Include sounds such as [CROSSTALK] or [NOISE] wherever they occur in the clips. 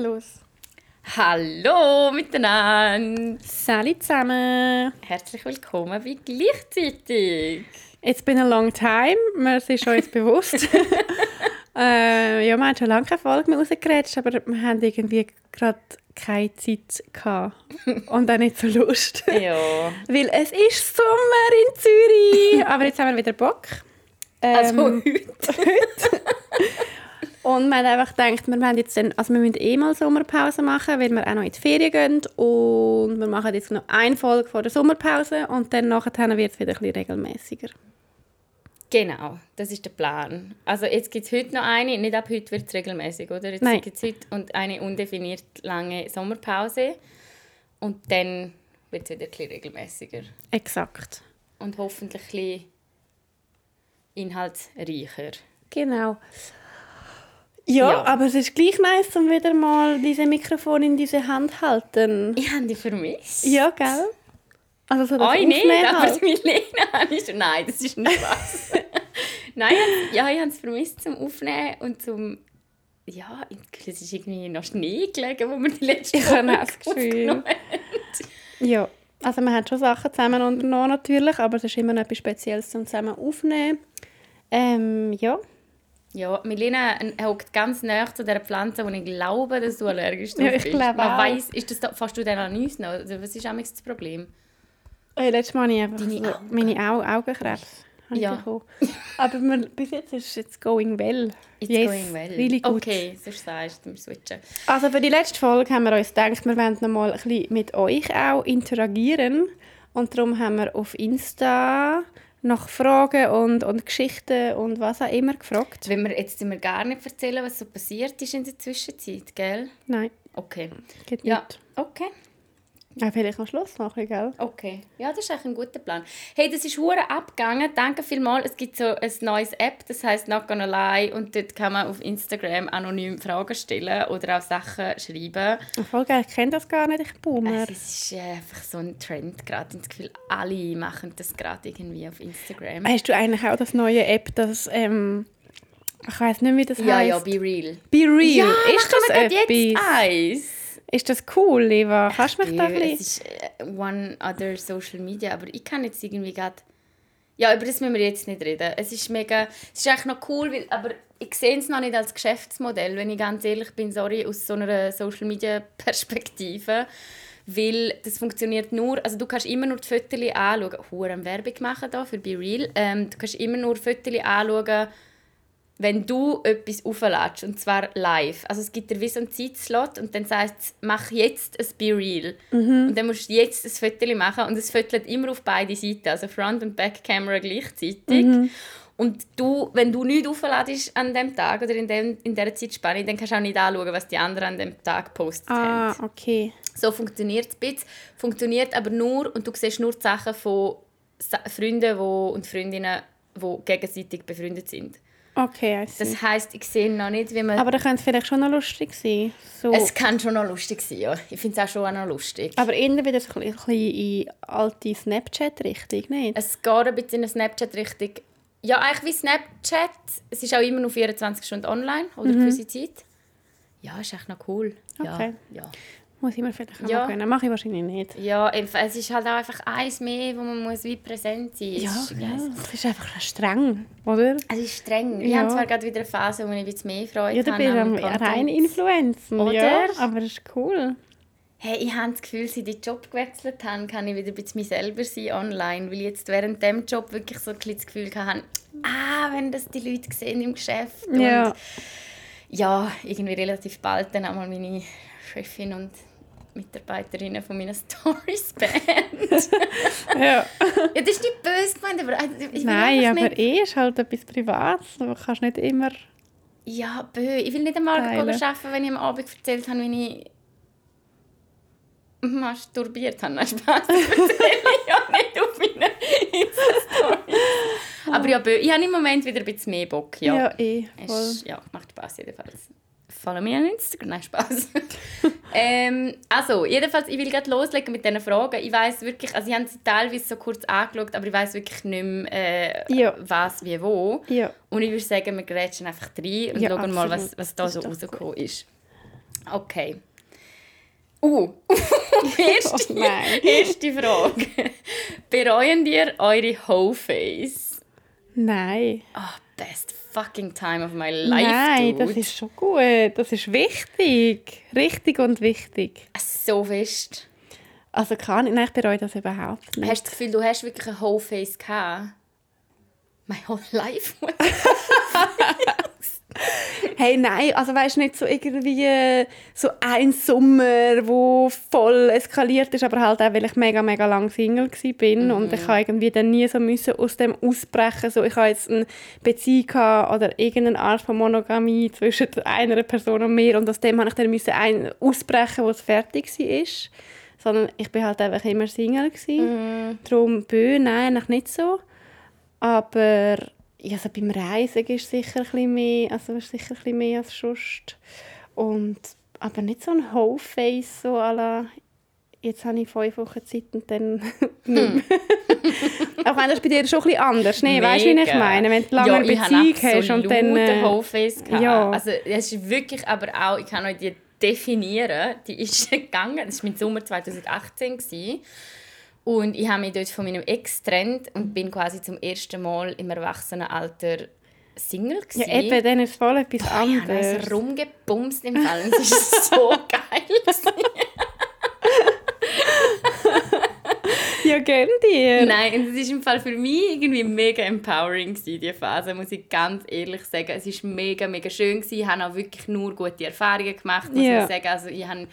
Los. Hallo miteinander! Sally zusammen. Herzlich willkommen wie gleichzeitig. It's been a long time, wir sind schon jetzt bewusst. [LAUGHS] äh, ja, wir haben schon lange keine Folge mehr rausgeredet, aber wir haben irgendwie gerade keine Zeit gehabt. Und auch nicht so Lust. Ja. [LAUGHS] Weil es ist Sommer in Zürich. aber jetzt haben wir wieder Bock. Also Ähm, heute. [LAUGHS] Und wir haben einfach gedacht, wir, wollen jetzt dann, also wir müssen eh mal Sommerpause machen, weil wir auch noch in die Ferien gehen. Und wir machen jetzt noch eine Folge vor der Sommerpause und dann nachher wird es wieder ein bisschen regelmäßiger. Genau, das ist der Plan. Also jetzt gibt es heute noch eine, nicht ab heute wird es regelmäßig, oder? Jetzt Nein. gibt es heute und eine undefiniert lange Sommerpause. Und dann wird es wieder ein bisschen regelmäßiger. Exakt. Und hoffentlich ein bisschen inhaltsreicher. Genau. Ja, Ja. aber es ist gleich nice, um wieder mal diese Mikrofon in diese Hand halten. Ich habe dich vermisst. Ja, gell? Also so das Oi, nicht, Aufnehmen aber halt. die Milena [LAUGHS] schon... Nein, das ist nicht was. [LAUGHS] Nein, ja, ich habe es vermisst zum Aufnehmen und zum... Ja, es ist irgendwie noch Schnee gelegen, wo wir die letzte Ich habe auch Folge aufgenommen Ja, also man hat schon Sachen zusammen unternommen natürlich, aber es ist immer noch etwas Spezielles zum zusammen aufnehmen. Ähm, ja. Ja, Milena hockt ganz nah zu dieser Pflanze, wo ich glaube, dass du allergisch drauf Ja, [LAUGHS] ich bist. glaube Man auch. weiss, ist das da, fährst du dann an uns noch? Also, was ist amigs das Problem? Äh, letztes Mal habe ich einfach Deine so Augen. meine Au Augenkrebs. Ja. Aber wir, bis jetzt ist es going well. It's yes, going well. Really gut. Okay, sonst sagst du, wir switchen. Also für die letzte Folge haben wir uns gedacht, wir wollen noch mal ein bisschen mit euch auch interagieren. Und darum haben wir auf Insta nach Fragen und, und Geschichten und was auch immer gefragt. Wenn wir jetzt wir gar nicht erzählen, was so passiert ist in der Zwischenzeit, gell? Nein, Okay. geht Ja, nicht. okay. Ja, vielleicht am Schluss machen, gell? Okay, ja, das ist eigentlich ein guter Plan. Hey, das ist hure abgegangen. Danke vielmals. Es gibt so ein neues App, das heißt Not Gonna Lie und dort kann man auf Instagram anonym Fragen stellen oder auch Sachen schreiben. Voll geil, ich kenne das gar nicht, ich boomer. Es ist äh, einfach so ein Trend gerade. Ich das Gefühl, alle machen das gerade irgendwie auf Instagram. Hast du eigentlich auch das neue App, das, ähm, ich weiß nicht, wie das ja, heißt. ja, Be Real. Be Real. Ja, ist das gerade jetzt etwas? eins. Ist das cool, Eva? Kannst du mich da ein bisschen... Es ist äh, one other social media, aber ich kann jetzt irgendwie gerade... Ja, über das müssen wir jetzt nicht reden. Es ist mega... Es ist eigentlich noch cool, weil, aber ich sehe es noch nicht als Geschäftsmodell, wenn ich ganz ehrlich bin, sorry, aus so einer Social Media Perspektive. Weil das funktioniert nur, also du kannst immer nur die Fotos anschauen. Hure Werbung machen da für Be Real. Ähm, du kannst immer nur Fotos anschauen, wenn du etwas aufladest, und zwar live. Also es gibt dir wie so einen Zeitslot und dann sagst es, mach jetzt ein Be Real. Und dann musst du jetzt ein Foto machen und es fotogt immer auf beide Seiten, also Front- und Back-Camera gleichzeitig. Und du, wenn du nichts aufladest an dem Tag oder in, dem, in dieser Zeitspanne, dann kannst du auch nicht anschauen, was die anderen an dem Tag gepostet Ah, haben. okay. So funktioniert es ein bisschen. Funktioniert aber nur, und du siehst nur die Sachen von Freunden wo, und Freundinnen, die gegenseitig befreundet sind. Okay, I see. Das heisst, ich sehe noch nicht, wie man... Aber da könnte es vielleicht schon noch lustig sein. So. es kann schon noch lustig sein, ja. Ich finde es auch schon noch lustig. aber immer wieder so ein bisschen in alte Snapchat-Richtung, nicht? Es geht ein bisschen in eine Snapchat-Richtung. Ja, eigentlich wie Snapchat. Es ist auch immer nur 24 Stunden online oder Mhm. gewisse Zeit. Ja, ist echt noch cool. Okay. Ja, ja. Muss ich mir vielleicht auch Ja. mal gönnen. Mache ich wahrscheinlich nicht. ja, es ist halt auch einfach eins mehr, wo man muss wie präsent sein muss. Ja, Es ist- ja, es ist einfach streng, oder? Es ist streng. Ich Ja. habe zwar gerade wieder eine Phase, wo ich ein bisschen mehr Freude Ja, du bist am rein Influenzen, Oder? ja. Aber das ist cool. Hey, ich habe das Gefühl, seit ich den Job gewechselt habe, kann ich wieder ein bisschen mich selber sein online. Weil ich jetzt während dem Job wirklich so ein bisschen das Gefühl hatte, ah, wenn das die Leute sehen im Geschäft. Ja. Und ja, irgendwie relativ bald dann einmal meine Chefin und Mitarbeiterinnen von meinen [LAUGHS] Stories band. [LAUGHS] ja. ja, das ist nicht böse gemeint, aber also, ich Nein, aber nicht, eh ist halt etwas Privates. Du kannst nicht immer... Ja, bö. Ich will nicht einmal arbeiten, wenn ich am Abend erzählt habe, wie ich masturbiert habe. Nein, Spaß. Das erzähle ich ja nicht auf meinen Insta-Stories. Aber ja, bö. Ich habe im Moment wieder ein bisschen mehr Bock. Ja, Ja, eh. Voll. Es, ja macht Spaß jedenfalls. Follow mir an Instagram. [LAUGHS] Nein, Spaß. ähm, also, jedenfalls, ich will gerade loslegen mit diesen Fragen. Ich weiß wirklich, also ich habe sie teilweise so kurz angeschaut, aber ich weiß wirklich nicht mehr, äh, Ja. was, wie, wo. Ja. Und ich würde sagen, wir grätschen einfach rein und Ja, schauen mal, was, absolut. was da Das so rausgekommen ist. Okay. Uh, [LAUGHS] [LAUGHS] erste, Oh nein. erste Frage. Bereuen ihr eure Whole Face? Nein. Oh, best fucking time of my life, Nein, dude. das ist schon gut. Das ist wichtig. Richtig und wichtig. so fest. Also kann ich, nein, ich bereue das überhaupt nicht. Hast du das Gefühl, du hast wirklich ein Whole Face gehabt? My whole life? [LAUGHS] [LAUGHS] Hey, nein, also weißt du, nicht so irgendwie so ein Sommer, wo voll eskaliert ist, aber halt auch, weil ich mega, mega lang Single bin und ich habe irgendwie dann nie so müssen aus dem ausbrechen, so ich habe jetzt eine Beziehung gehabt oder irgendeine Art von Monogamie zwischen einer Person und mir und aus dem habe ich dann müssen ein ausbrechen, wo es fertig war. Sondern ich bin halt einfach immer Single gewesen. Darum bö, nein, eigentlich nicht so. Aber ja, also beim Reisen ist sicher ein bisschen mehr, also ist sicher ein bisschen mehr als sonst. Und, aber nicht so ein Whole Face, so à la, jetzt habe ich fünf Wochen Zeit und dann [LAUGHS] nicht mehr. [LAUGHS] Auch wenn das bei dir schon ein bisschen anders ne? Weißt du, wie ich Mega. meine? Wenn du lange ja, eine Beziehung hast und dann... Äh, Whole Face gehabt. ja. Also es ist wirklich aber auch, ich kann euch die definieren, die ist [LAUGHS] gegangen, das war im Sommer 2018 gewesen. Und ich habe mich dort von meinem Ex getrennt und bin quasi zum ersten Mal im Erwachsenenalter Single ja, gewesen. eben, dann ist es voll etwas Ich habe anderes. es rumgebumst im Fall. und Es ist so [LAUGHS] geil. Ja, gönn dir. Nein, und es war im Fall für mich irgendwie mega empowering, gewesen, diese Phase, muss ich ganz ehrlich sagen. Es war mega, mega schön. Gewesen. Ich habe auch wirklich nur gute Erfahrungen gemacht, muss Ja. ich sagen. Also ich habe,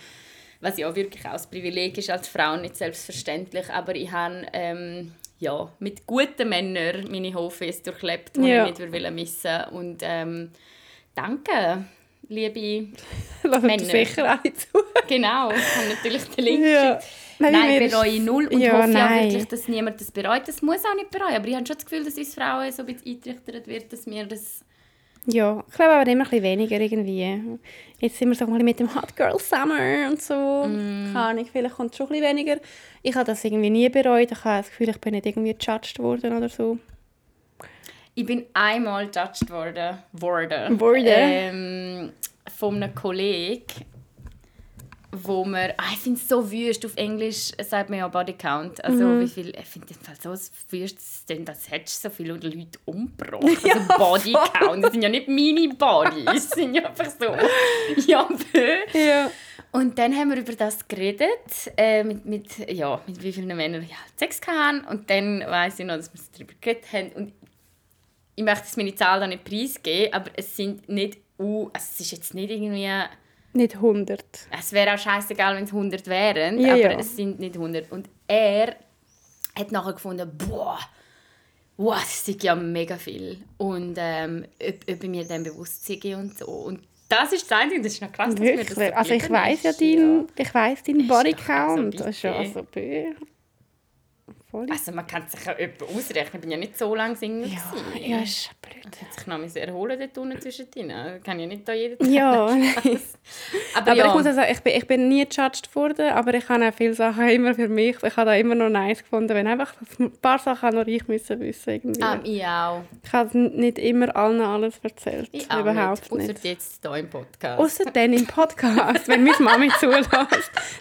was ja auch wirklich auch das Privileg ist als Frau, nicht selbstverständlich, aber ich habe ähm, ja, mit guten Männern meine Hofes durchlebt, die Ja. ich nicht will missen Und ähm, danke, liebe... [LAUGHS] Lass Männer. sicher alle zu. [LAUGHS] Genau, ich habe natürlich den Link Ja. Nein, Nein, bereue ich null und Ja, hoffe nein. auch wirklich, dass niemand das bereut. Das muss auch nicht bereuen, aber ich habe schon das Gefühl, dass uns Frauen so ein bisschen eingetrichtert wird, dass wir das... Ja, ich glaube aber immer ein bisschen weniger irgendwie. Jetzt sind wir so ein bisschen mit dem Hot Girl Summer und so. Mm. Keine Ahnung, vielleicht kommt es schon ein bisschen weniger. Ich habe das irgendwie nie bereut. Ich habe das Gefühl, ich bin nicht irgendwie gejudged worden oder so. Ich bin einmal judged worden, worden, Worden? Ähm, von einem Kollegen, wo man, ah, ich finde es so wüst, auf Englisch sagt man ja Body Count, also Mhm. wie viel, ich finde es so wüst, denn das hättest so viele Leute umgebracht, [LAUGHS] also Body Count, das sind ja nicht meine Bodies, das sind ja einfach so, [LAUGHS] ja. Ja. Und dann haben wir über das geredet, äh, mit, mit, ja, mit wie vielen Männern ich halt Sex hatten. Und dann weiss ich noch, dass wir darüber geredet haben. Und ich möchte jetzt meine Zahl da nicht preisgeben, aber es sind nicht, uh, also es ist jetzt nicht irgendwie, Nicht 100. es wäre auch scheißegal, wenn es 100 wären, Ja, aber ja. es sind nicht 100. Und er hat nachher gefunden, boah, wow, das ist ja mega viel. Und ähm, ob, ob ich mir dann bewusst sei und so. Und das ist das Einzige, das ist noch krass, dass mir das Wirklich. Also ich weiß ja deinen, ich weiss deinen Ist Body doch also Count. Das ist ja bitte. also. Voll. Also man kann sich ja etwa ausrechnen. Ich bin ja nicht so lange Single. Ja, gewesen. ja, ist blöd. Ich sich noch müssen erholen dort unten zwischen denen. Kann ja nicht da jeden Tag. Ja, [LAUGHS] Aber, aber ja, ich muss sagen, ich bin, ich bin nie gejudged worden, aber ich habe auch viele Sachen immer für mich. Ich habe da immer noch nice gefunden, wenn einfach ein paar Sachen nur ich müssen wissen irgendwie. ähm, ich auch. Ich habe nicht immer allen alles erzählt. Ich auch Überhaupt nicht. nicht. Außer jetzt hier im Podcast. Außer dann im Podcast, wenn meine Mami [LAUGHS] zulässt,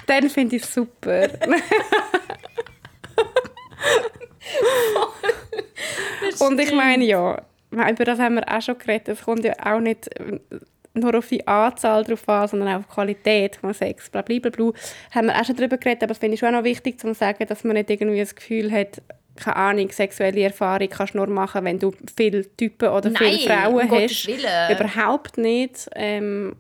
dann finde ich es super. [LAUGHS] Und ich meine, ja, über das haben wir auch schon geredet. Es kommt ja auch nicht nur auf die Anzahl drauf an, sondern auch auf die Qualität von Sex. Blablabla. Haben wir auch schon darüber geredet, aber das finde ich schon auch noch wichtig zu sagen, dass man nicht irgendwie das Gefühl hat, keine Ahnung, sexuelle Erfahrung kannst du nur machen, wenn du viele Typen oder Nein, viele Frauen um hast. Willen. Überhaupt nicht. Ähm,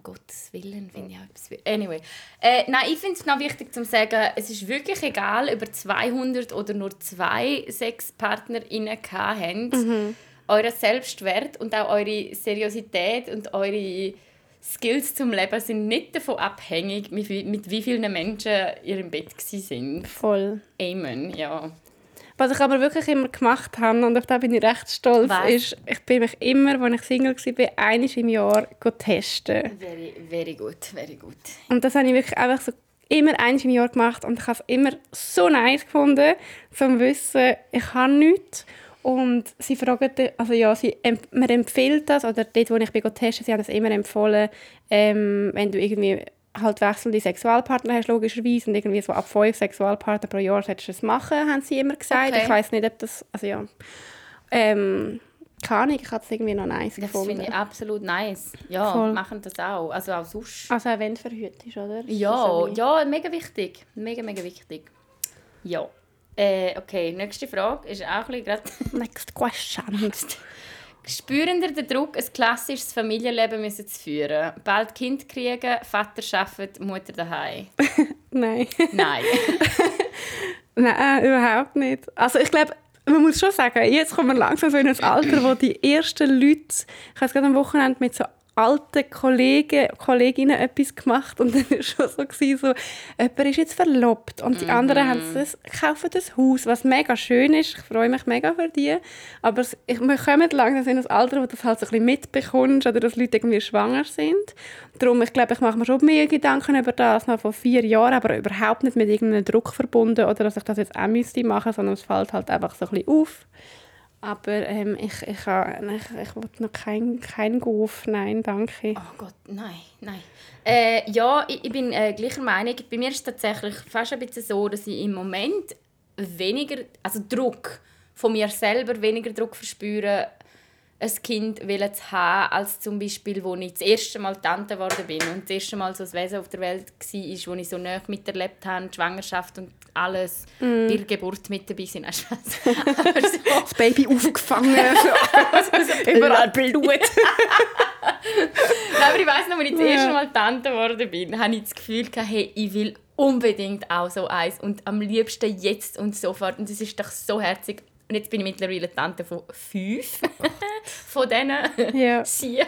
um Gottes Willen finde ich auch etwas... Anyway. Äh, nein, ich finde es noch wichtig zu sagen, es ist wirklich egal, ob ihr 200 oder nur zwei SexpartnerInnen gehabt habt. Mhm. Euer Selbstwert und auch eure Seriosität und eure Skills zum Leben sind nicht davon abhängig, mit wie, mit wie vielen Menschen ihr im Bett sind. voll. Amen, ja. Was ich aber wirklich immer gemacht habe, und auf das bin ich recht stolz, Was? ist, ich bin mich immer, als ich Single war, einmal im Jahr testen. Very, very gut, very gut. Und das habe ich wirklich einfach so immer einmal im Jahr gemacht und ich habe es immer so nice gefunden, zum Wissen, ich habe nichts Und sie fragen, also ja, sie, man empfiehlt das, oder dort, wo ich bin testen, sie haben das immer empfohlen, ähm, wenn du irgendwie halt wechselnde Sexualpartner hast, logischerweise, und irgendwie so ab fünf Sexualpartner pro Jahr solltest du das machen, haben sie immer gesagt. Okay. Ich weiß nicht, ob das, also ja, ähm, keine Ahnung, ich habe es irgendwie noch nice das gefunden. Das finde ich absolut nice. Ja, Voll. machen das auch. Also auch sonst. Also auch wenn du verhütet ist, oder? Ja, ja, mega wichtig. Mega, mega wichtig. Ja. Äh, okay, nächste Frage ist auch ein bisschen Next question. [LAUGHS] Spüren ihr den Druck, ein klassisches Familienleben müssen zu führen? Bald Kind kriegen, Vater arbeitet, Mutter daheim? [LAUGHS] Nein. Nein. [LAUGHS] Nein, überhaupt nicht. Also ich glaube, man muss schon sagen, jetzt kommen wir langsam so in ein Alter, wo die ersten Leute, ich habe es gerade am Wochenende mit so alten Kollegen, Kolleginnen etwas gemacht und [LAUGHS] dann war es schon so, gewesen, so jemand ist jetzt verlobt und die mhm. anderen haben das, kaufen das Haus, was mega schön ist. Ich freue mich mega für die. Aber ich, wir kommen langsam in ein Alter, wo du das halt so ein bisschen mitbekommst oder dass Leute irgendwie schwanger sind. Darum, ich glaube, ich mache mir schon mehr Gedanken über das noch vor vier Jahren, aber überhaupt nicht mit irgendeinem Druck verbunden oder dass ich das jetzt auch müsste machen, sondern es fällt halt einfach so ein bisschen auf. Aber ähm, ich, ich, ich, ich will noch keinen kein Golf. Nein, danke. Oh Gott, nein, nein. Äh, ja, ich, ich bin äh, gleicher Meinung. Bei mir ist es tatsächlich fast ein bisschen so, dass ich im Moment weniger, also Druck von mir selber, weniger Druck verspüre, ein Kind zu haben, als zum Beispiel, wo ich das erste Mal Tante geworden bin und das erste Mal so ein Wesen auf der Welt war, wo ich so nah miterlebt habe, die Schwangerschaft und alles, mm. bei der Geburt mit dabei sind. [LAUGHS] so. Das Baby aufgefangen, [LAUGHS] [LAUGHS] überall Blut. Nein, aber ich weiss noch, als ich das erste Mal Tante geworden bin, hatte ich das Gefühl, hey, ich will unbedingt auch so eins und am liebsten jetzt und sofort und es ist doch so herzig und jetzt bin ich mittlerweile Tante von fünf [LAUGHS] von diesen ja. Siechen.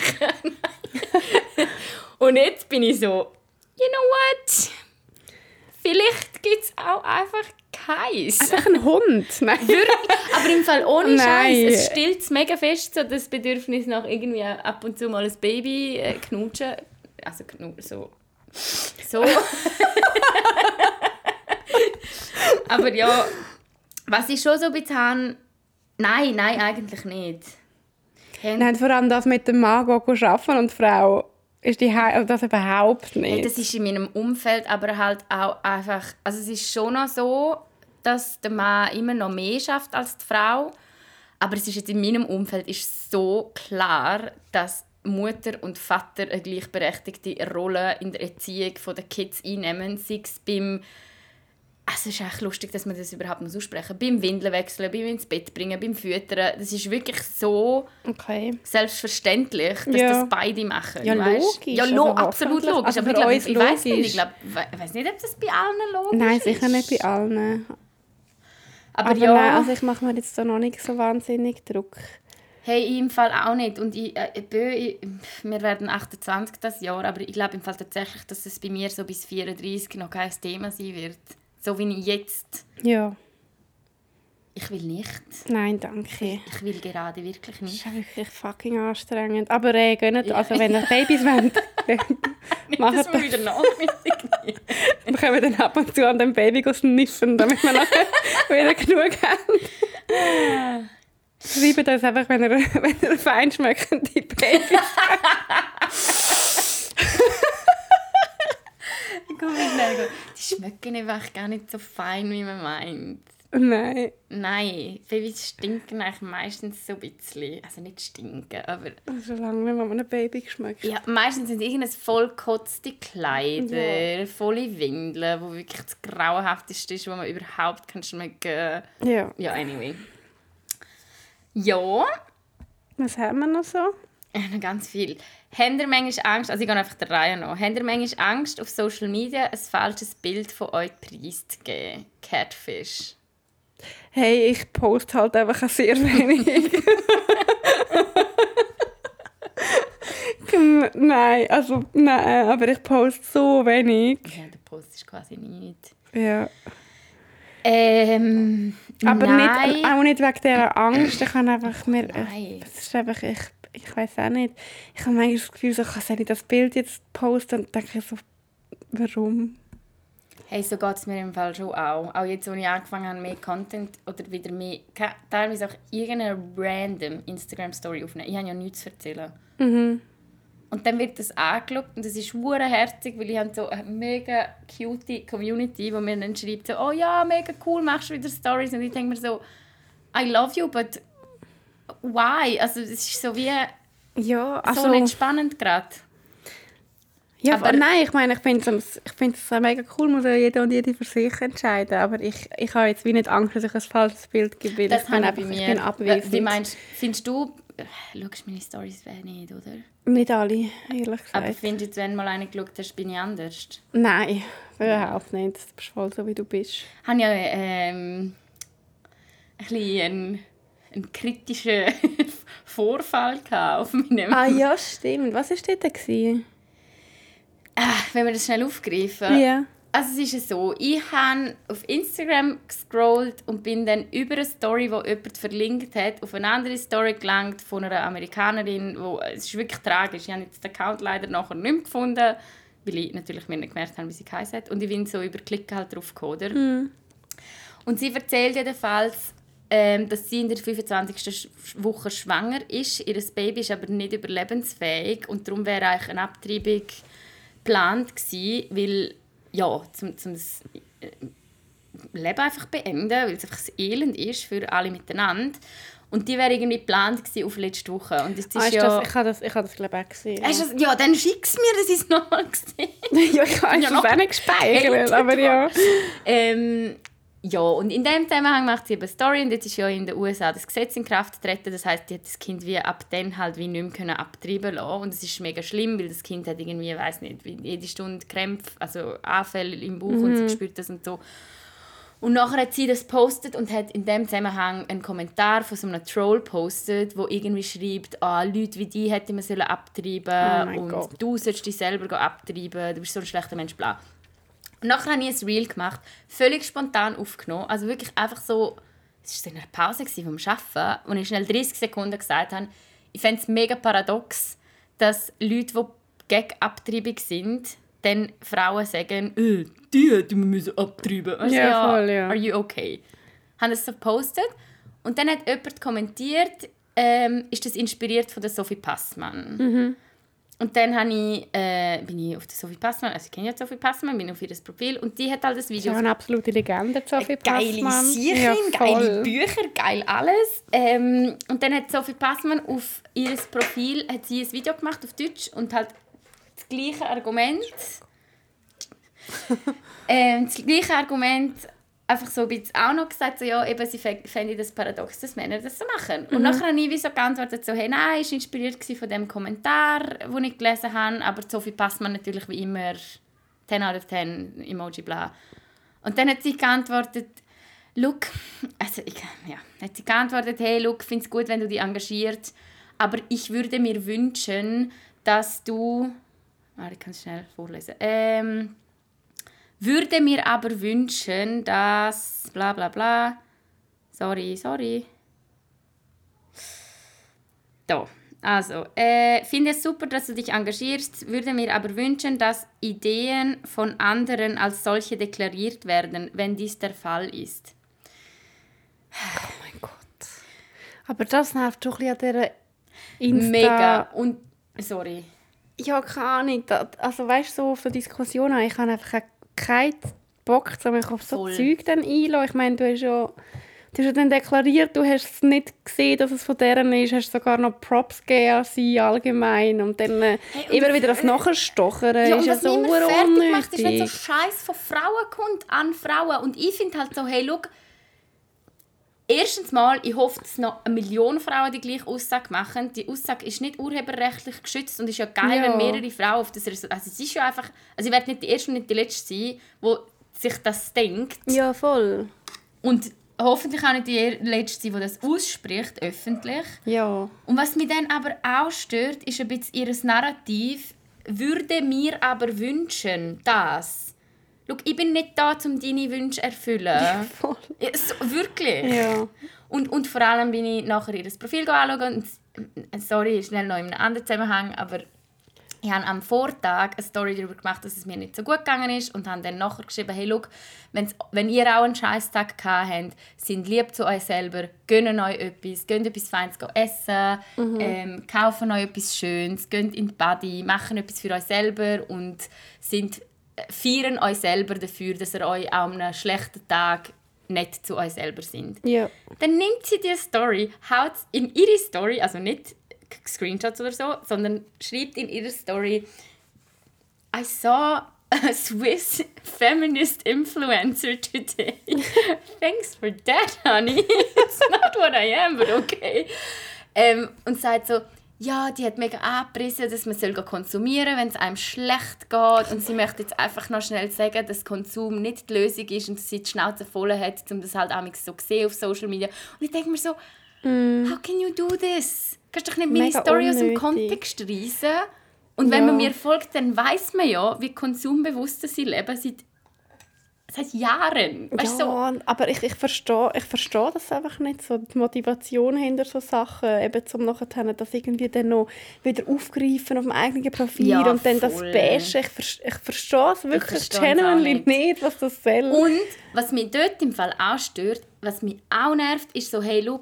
und jetzt bin ich so, you know what? Vielleicht gibt es auch einfach keins. Einfach ein Hund? Nein. Aber im Fall ohne Scheiß. Es stillt mega fest, so das Bedürfnis nach irgendwie ab und zu mal ein Baby äh, knutschen. Also so. So. [LAUGHS] Aber ja, was ich schon so ein bisschen habe, nein, nein, eigentlich nicht. Nein, vor allem das mit dem Mann arbeiten und Frau ist die He das überhaupt nicht. Ja, das ist in meinem Umfeld aber halt auch einfach, also es ist schon noch so, dass der Mann immer noch mehr schafft als die Frau, aber es ist jetzt in meinem Umfeld ist so klar, dass Mutter und Vater eine gleichberechtigte Rolle in der Erziehung der Kids einnehmen, sei es beim es ist echt lustig, dass man das überhaupt muss aussprechen Beim Windeln wechseln, beim ins Bett bringen, beim Füttern. Das ist wirklich so okay. selbstverständlich, dass ja. das beide machen. Ja, weißt? logisch. Ja, lo also absolut logisch. Also aber ich, glaub, ich weiß nicht, ich, glaub, ich weiß nicht, ob das bei allen logisch Nein, sicher nicht bei allen. Aber, aber ja. Nein, also ich mache mir jetzt da noch nicht so wahnsinnig Druck. Hey, im Fall auch nicht. Und ich, äh, ich, wir werden 28 das Jahr, aber ich glaube im Fall tatsächlich, dass es bei mir so bis 34 noch kein Thema sein wird. So wie ich jetzt. Ja. Ich will nicht. Nein, danke. Ich will gerade wirklich nicht. Das ist wirklich fucking anstrengend. Aber äh, gönnt, ja. also wenn ihr Babys wollt, [LAUGHS] macht das. wieder nachmittag Wir können dann ab und zu an dem Baby sniffen, damit wir nachher wieder genug haben. Schreibt uns einfach, wenn ihr, [LAUGHS] wenn ihr feinschmeckende Babys Komm, schnell. [LAUGHS] Die schmecken einfach gar nicht so fein, wie man meint. Nein. Nein, Babys stinken eigentlich meistens so ein bisschen. Also nicht stinken, aber... Solange wenn man ein Baby schmeckt. Ja, meistens sind irgendein vollkotzte Kleider, ja. volle Windeln, wo wirklich das Grauenhafteste ist, was man überhaupt kann schmecken Ja. Ja, anyway. Ja. Was haben wir noch so? Ja, ganz viel. Habt ihr manchmal Angst, also ich gehe einfach der Reihe noch, habt ihr manchmal Angst, auf Social Media ein falsches Bild von euch preiszugeben? Catfish. Hey, ich poste halt einfach sehr wenig. [LAUGHS] nein, also nein, aber ich poste so wenig. Ja, du postest quasi nicht. Ja. Ähm, aber nein. Nicht, auch nicht wegen dieser Angst. Ich kann einfach mir. Nein. Es ist einfach, ich ich weiß auch nicht. Ich habe manchmal das Gefühl, so, ich das Bild jetzt posten? Und denke ich so, warum? Hey, so geht es mir im Fall schon auch. Auch jetzt, wo ich angefangen habe, mehr Content oder wieder mehr, teilweise auch irgendeine random Instagram-Story aufnehmen. Ich habe ja nichts zu erzählen. Mhm. Und dann wird das angeschaut und das ist hure herzig, weil ich habe so eine mega cute Community, wo mir dann schreibt so, oh ja, mega cool, machst du wieder Stories und ich denke mir so, I love you, but why? Also es ist so wie ja, also, so nicht spannend gerade. Ja, aber nein, ich meine, ich finde es ich find's mega cool, muss ja jeder und jede für sich entscheiden. Aber ich, ich habe jetzt wie nicht Angst, dass ich ein falsches Bild gebe. Das ich bin, einfach, ich bin abwesend. Wie meinst findest du, schaust meine Stories nicht, oder? Nicht alle, ehrlich gesagt. Aber findest du, wenn mal eine geschaut hast, bin ich anders? Nein, überhaupt nicht. Du bist voll so, wie du bist. Ich habe ja ähm, ein bisschen einen, kritischen [LAUGHS] Vorfall auf meinem... Ah ja, stimmt. Was war dort? Ah, wenn wir das schnell aufgreifen. Ja. Also es ist so, ich habe auf Instagram gescrollt und bin dann über eine Story, die jemand verlinkt hat, auf eine andere Story gelangt von einer Amerikanerin, wo es ist wirklich tragisch. Ich habe jetzt den Account leider nachher nicht mehr gefunden, weil ich natürlich mir nicht gemerkt habe, wie sie geheißen hat. Und ich bin so über Klicken halt drauf gekommen, mm. Und sie erzählt jedenfalls, ähm, dass sie in der 25. Woche schwanger ist. Ihr Baby ist aber nicht überlebensfähig und darum wäre eigentlich eine Abtreibung geplant gewesen, weil ja, zum, zum das äh, Leben einfach beenden, weil es einfach das Elend ist für alle miteinander. Und die wäre irgendwie geplant auf letzte Woche. Und das ist ah, ist ja... Das, ich habe das, ich habe das glaube ich auch gesehen. Ja. Das, ja, dann schick es mir, dass ich es nochmal gesehen [LAUGHS] Ja, ich habe es ja auch nicht gespeichert, aber ja. Ähm, ja, und in dem Zusammenhang macht sie eine Story und jetzt ist ja in den USA das Gesetz in Kraft getreten. Das heißt, die hat das Kind wie ab dann halt wie nicht mehr abtreiben lassen. Und es ist mega schlimm, weil das Kind hat irgendwie, weiß nicht, jede Stunde Krämpfe, also Anfälle im Bauch mhm. und sie spürt das und so. Und nachher hat sie das postet und hat in dem Zusammenhang einen Kommentar von so einem Troll postet, wo irgendwie schreibt, ah, Leute wie die hätte man sollen abtreiben oh und Gott. du sollst dich selber abtreiben, du bist so ein schlechter Mensch, bla. Und nachher habe ich ein Reel gemacht, völlig spontan aufgenommen. Also wirklich einfach so, es war in einer Pause vom Arbeiten, wo ich schnell 30 Sekunden gesagt habe, ich fände es mega paradox, dass Leute, die gegen Abtreibung sind, dann Frauen sagen, äh, die hätten wir abtreiben müssen. Ja, ja, voll, ja. Are you okay? Haben das so gepostet und dann hat jemand kommentiert, ähm, ist das inspiriert von der Sophie Passmann. Mhm. Und dann ich, äh, bin ich auf die Sophie Passmann, also ich kenne ja Sophie Passmann, bin auf ihr Profil und die hat halt das Video... Das ist eine absolute Legende, Sophie Passmann. Geile Siecherin, ja, geile Bücher, geil alles. Ähm, und dann hat Sophie Passmann auf ihr Profil hat sie ein Video gemacht auf Deutsch und halt das gleiche Argument... ähm, das gleiche Argument einfach so ein bisschen auch noch gesagt, so, ja, eben, sie fände das paradox, dass Männer das so machen. Und mhm. nachher habe ich wie so geantwortet, so, hey, nein, ich war inspiriert von dem Kommentar, den ich gelesen habe, aber Sophie Passmann natürlich wie immer 10 out of 10, Emoji, bla. Und dann hat sie geantwortet, look, also ich, ja, hat sie geantwortet, hey, look, finde es gut, wenn du dich engagierst, aber ich würde mir wünschen, dass du, warte, ich kann es schnell vorlesen, ähm, würde mir aber wünschen, dass bla bla bla. Sorry, sorry. Da. Also, äh, finde es super, dass du dich engagierst, würde mir aber wünschen, dass Ideen von anderen als solche deklariert werden, wenn dies der Fall ist. Oh mein Gott. Aber das nervt doch ein bisschen an dieser Insta... Mega. Und, sorry. Ja, keine Ahnung. Also, weißt du, so auf der Diskussion, ich habe einfach keinen Bock, mich auf so Voll. Zeug dann einlassen. Ich meine, du hast ja, du hast ja dann deklariert, du hast es nicht gesehen, dass es von deren ist, hast sogar noch Props gegeben an sie allgemein und dann äh, hey, immer wieder das Nachstochern ja, ist ja so unnötig. macht, ist, wenn so Scheiß von Frauen kommt an Frauen und ich finde halt so, hey, schau, Erstens mal, ich hoffe, dass noch eine Million Frauen die gleiche Aussage machen. Die Aussage ist nicht urheberrechtlich geschützt und ist ja geil, ja. wenn mehrere Frauen auf das Resultat... Also es ist ja einfach... Also ich werde nicht die Erste und nicht die Letzte sein, die sich das denkt. Ja, voll. Und hoffentlich auch nicht die Letzte sein, die das ausspricht, öffentlich. Ja. Und was mich dann aber auch stört, ist ein bisschen ihr Narrativ, würde mir aber wünschen, dass Schau, ich bin nicht da, um deine Wünsche zu erfüllen. Ja, voll. Ja, so, wirklich. Ja. Und, und vor allem bin ich nachher ihr Profil anschauen und sorry, schnell noch in einem anderen Zusammenhang, aber ich habe am Vortag eine Story darüber gemacht, dass es mir nicht so gut gegangen ist und habe dann nachher geschrieben, hey, look, wenn ihr auch einen Scheißtag habt, sind lieb zu euch selber, gönnen euch etwas, gönnt etwas Feines essen, mhm. ähm, kaufen euch etwas Schönes, gönnt in die Body, machen etwas für euch selber und sind, feiern euch selber dafür, dass ihr euch an einem schlechten Tag nicht zu euch selber sind. Ja. Dann nimmt sie die Story, haut in ihre Story, also nicht Screenshots oder so, sondern schreibt in ihrer Story, I saw a [LAUGHS] Swiss feminist influencer today. [LAUGHS] Thanks for that, honey. [LAUGHS] It's not what I am, but okay. Ähm, und sagt so, ja, die hat mega angepriesen, dass man soll konsumieren soll, wenn es einem schlecht geht. Und sie möchte jetzt einfach noch schnell sagen, dass Konsum nicht die Lösung ist und dass sie die Schnauze voll hat, um das halt auch so sehen auf Social Media. Und ich denke mir so, mm. how can you do this? Kannst du doch nicht meine Mega Story unnötig. aus dem Kontext reissen? Und wenn ja. man mir folgt, dann weiß man ja, wie konsumbewusst sie leben seit, seit Jahren. Weißt, ja, so. aber ich, ich verstehe ich versteh das einfach nicht, so die Motivation hinter so Sachen, eben zum nachher das irgendwie dann noch wieder aufgreifen auf dem eigenen Profil ja, und dann das bashen. Ich, ich verstehe es wirklich genuinely nicht. nicht, was das soll. Und was mich dort im Fall auch stört, was mich auch nervt, ist so, hey, schau,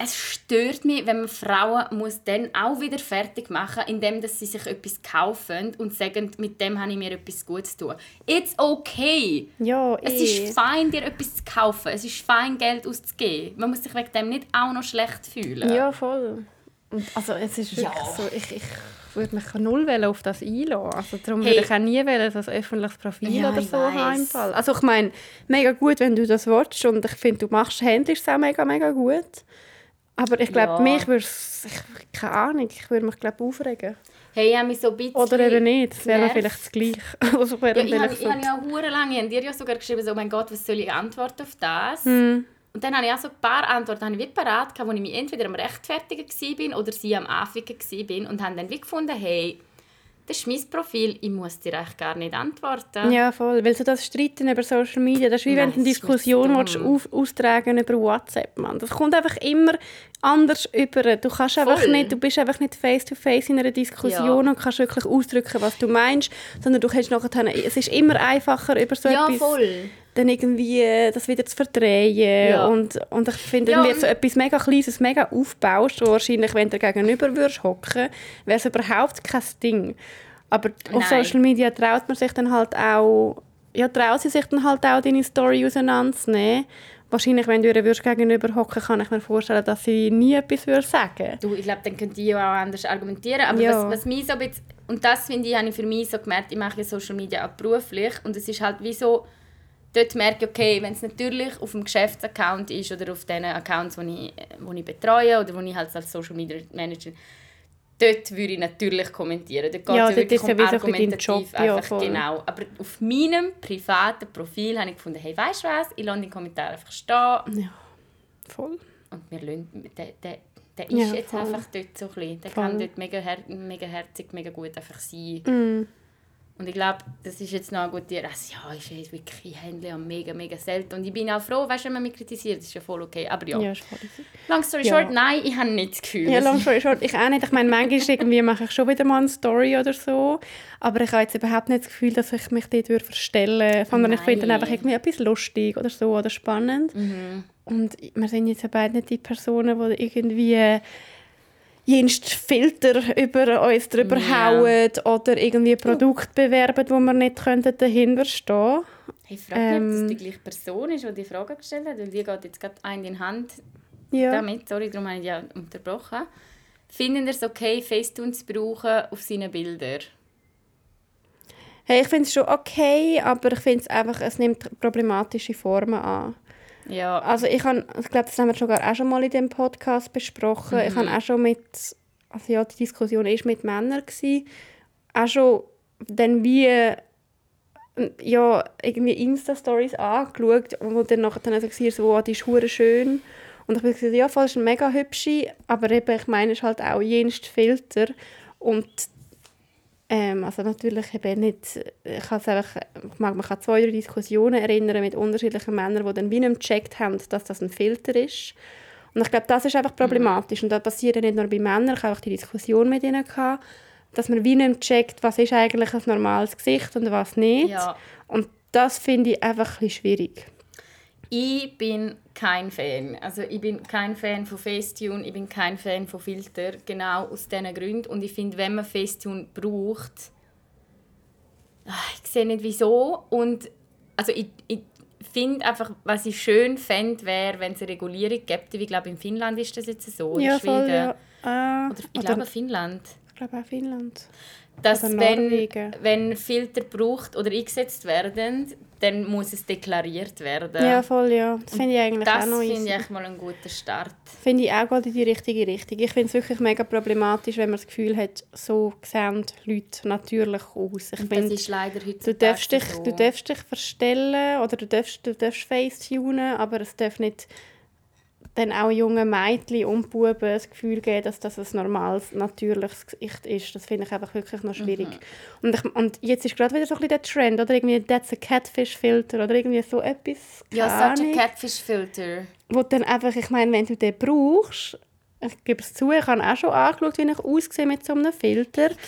es stört mich, wenn man Frauen muss dann auch wieder fertig machen muss, indem sie sich etwas kaufen und sagen, mit dem habe ich mir etwas Gutes zu tun. It's okay. Ja, es eh. ist fein, dir etwas zu kaufen. Es ist fein, Geld auszugeben. Man muss sich wegen dem nicht auch noch schlecht fühlen. Ja, voll. Und also es ist wirklich ja. so, ich, ich würde mich null auf das einlassen. Also darum hey. würde ich auch nie wollen, das öffentliches Profil ja, oder so haben. Also ich meine, mega gut, wenn du das willst und ich finde, du machst händisch auch mega, mega gut. Aber ich glaube, ja. mich würde es, keine Ahnung, ich würde mich glaube aufregen. Hey, ich mich so ein bisschen Oder eben nicht, es wäre vielleicht das Gleiche. [LAUGHS] also ja, ich habe ja auch lange, ich habe dir ja sogar geschrieben, so, oh mein Gott, was soll ich antworten auf das? Hm. Und dann habe ich auch so ein paar Antworten habe ich wie parat, wo ich mich entweder am Rechtfertigen war oder sie am Anficken war und habe dann wie gefunden, hey, das ist mein Profil, ich muss dir eigentlich gar nicht antworten. Ja, voll. Weil so das Streiten über Social Media, das ist wie Nein, wenn du eine Diskussion willst, auf, austragen über WhatsApp, Mann. Das kommt einfach immer anders über. Du kannst voll. einfach nicht, du bist einfach nicht face-to-face -face in einer Diskussion ja. und kannst wirklich ausdrücken, was du meinst, sondern du kannst nachher, es ist immer einfacher über so ja, etwas... Voll dann irgendwie äh, das wieder zu verdrehen. Ja. Und, und ich finde, ja, du so etwas mega Kleines, mega aufbaust, wahrscheinlich, wenn du gegenüber würdest hocken, wäre es überhaupt kein Ding. Aber Nein. auf Social Media traut man sich dann halt auch, ja, traut sie sich dann halt auch, deine Story auseinanderzunehmen. Wahrscheinlich, wenn du ihr würdest gegenüber hocken, kann ich mir vorstellen, dass sie nie etwas würde sagen Du, ich glaube, dann könnte ich auch anders argumentieren. Aber ja. was, was mich so bisschen, und das finde ich, habe ich für mich so gemerkt, ich mache Social Media auch beruflich und es ist halt wie so, dort merke ich, okay, wenn es natürlich auf dem Geschäftsaccount ist oder auf den Accounts, die ich, ich betreue oder die ich halt als Social Media Manager dort würde ich natürlich kommentieren. Dort geht ja, es ja wirklich um argumentativ Job, einfach ja, genau. Aber auf meinem privaten Profil habe ich gefunden, hey, weißt du was, ich lasse den Kommentar einfach stehen. Ja, voll. Und wir lassen, der, der, der ist ja, jetzt voll. einfach dort so ein bisschen, der voll. kann dort mega, her mega herzig, mega gut einfach sein. Mm. Und ich glaube, das ist jetzt noch eine gute also, ja, ich ist wirklich Hände mega, mega selten. Und ich bin auch froh, weißt, wenn man mich kritisiert, das ist ja voll okay. Aber ja, ja long story ja. short, nein, ich habe nicht das Gefühl. Ja, long story short, ich auch nicht. Ich meine, manchmal irgendwie mache ich schon wieder mal eine Story oder so. Aber ich habe jetzt überhaupt nicht das Gefühl, dass ich mich dort verstellen würde. Sondern ich finde dann einfach irgendwie etwas lustig oder so oder spannend. Mhm. Und wir sind jetzt ja beide nicht die Personen, die irgendwie jenst Filter über uns drüber ja. hauen oder irgendwie ein Produkt bewerben, wo wir nicht dahinter stehen Ich frage mich, ähm, ob das die gleiche Person ist, die die Frage gestellt hat, weil die geht jetzt gerade ein in Hand ja. damit. Sorry, darum habe ich ja unterbrochen. Finden Sie es okay, Facetune zu brauchen auf seinen Bildern? Hey, ich finde es schon okay, aber ich finde es einfach, es nimmt problematische Formen an. Ja. Also ich, habe, ich glaube, das haben wir sogar auch schon mal in dem Podcast besprochen. Mhm. Ich habe auch schon mit, also ja, die Diskussion war mit Männern, gewesen, auch schon dann wie ja, irgendwie Insta-Stories angeschaut und dann nachher dann also gesehen, so, oh, die ist hure schön. Und ich habe gesagt, ja, voll ist eine mega hübsche, aber eben, ich meine, es ist halt auch jenst Filter. Und ähm, also natürlich eben nicht, ich, einfach, ich mag mich an zwei Diskussionen erinnern mit unterschiedlichen Männern, die dann wie nicht gecheckt haben, dass das ein Filter ist. Und ich glaube, das ist einfach problematisch. Und das passiert nicht nur bei Männern, ich habe auch die Diskussion mit ihnen gehabt, dass man wie nicht checkt, was ist eigentlich ein normales Gesicht und was nicht. Ja. Und das finde ich einfach ein bisschen schwierig. Ich bin kein Fan. Also ich bin kein Fan von Facetune, ich bin kein Fan von Filter, genau aus diesen Gründen. Und ich finde, wenn man Facetune braucht, ah, ich sehe nicht wieso. Und also ich, ich finde einfach, was ich schön fände, wäre, wenn es eine Regulierung gäbe. Ich glaube, in Finnland ist das jetzt so, oder Ja, Schweden. voll, ja. Äh, Oder ich oder- glaube Finnland. Ich glaube auch Finnland. Dass wenn, wenn Filter braucht oder eingesetzt werden, dann muss es deklariert werden. Ja, voll, ja. Das finde ich eigentlich das auch noch finde easy. ich mal einen guten Start. Finde ich auch geht in die richtige Richtung. Ich finde es wirklich mega problematisch, wenn man das Gefühl hat, so sehen Leute natürlich aus. Ich Und das finde, ist leider du heutzutage darfst, dich, so. du darfst dich verstellen oder du darfst, du darfst facetunen, aber es darf nicht dann auch jungen Mädchen und Buben das Gefühl geben, dass das ein normales, natürliches Gesicht ist. Das finde ich einfach wirklich noch schwierig. Mhm. Und, ich, und jetzt ist gerade wieder so ein bisschen der Trend, oder irgendwie «That's a Catfish-Filter» oder irgendwie so etwas. Ja, such a Catfish-Filter. wo dann einfach, ich meine, wenn du den brauchst, ich gebe es zu, ich habe auch schon angeschaut, wie ich aussehe mit so einem Filter. Weird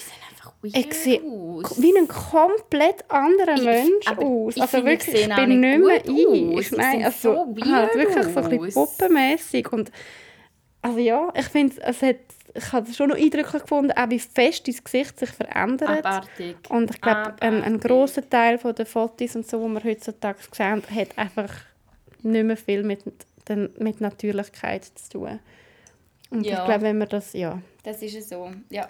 Ich sehe aus. wie ein komplett anderer Ich- Mensch aber aus. Also ich wirklich, sehe ich bin nicht mehr aus. Ich meine, sehe also, so halt wirklich so ein bisschen aus. puppenmässig und also ja, ich finde, es hat, ich habe es schon noch eindrücklich gefunden, auch wie fest dein Gesicht sich verändert. Abartig. Und ich glaube, ein, ein grosser Teil der Fotos und so, die wir heutzutage sehen, hat einfach nicht mehr viel mit, den, mit Natürlichkeit zu tun. Und Ja. ich glaube, wenn man das, ja. Das ist so. Ja,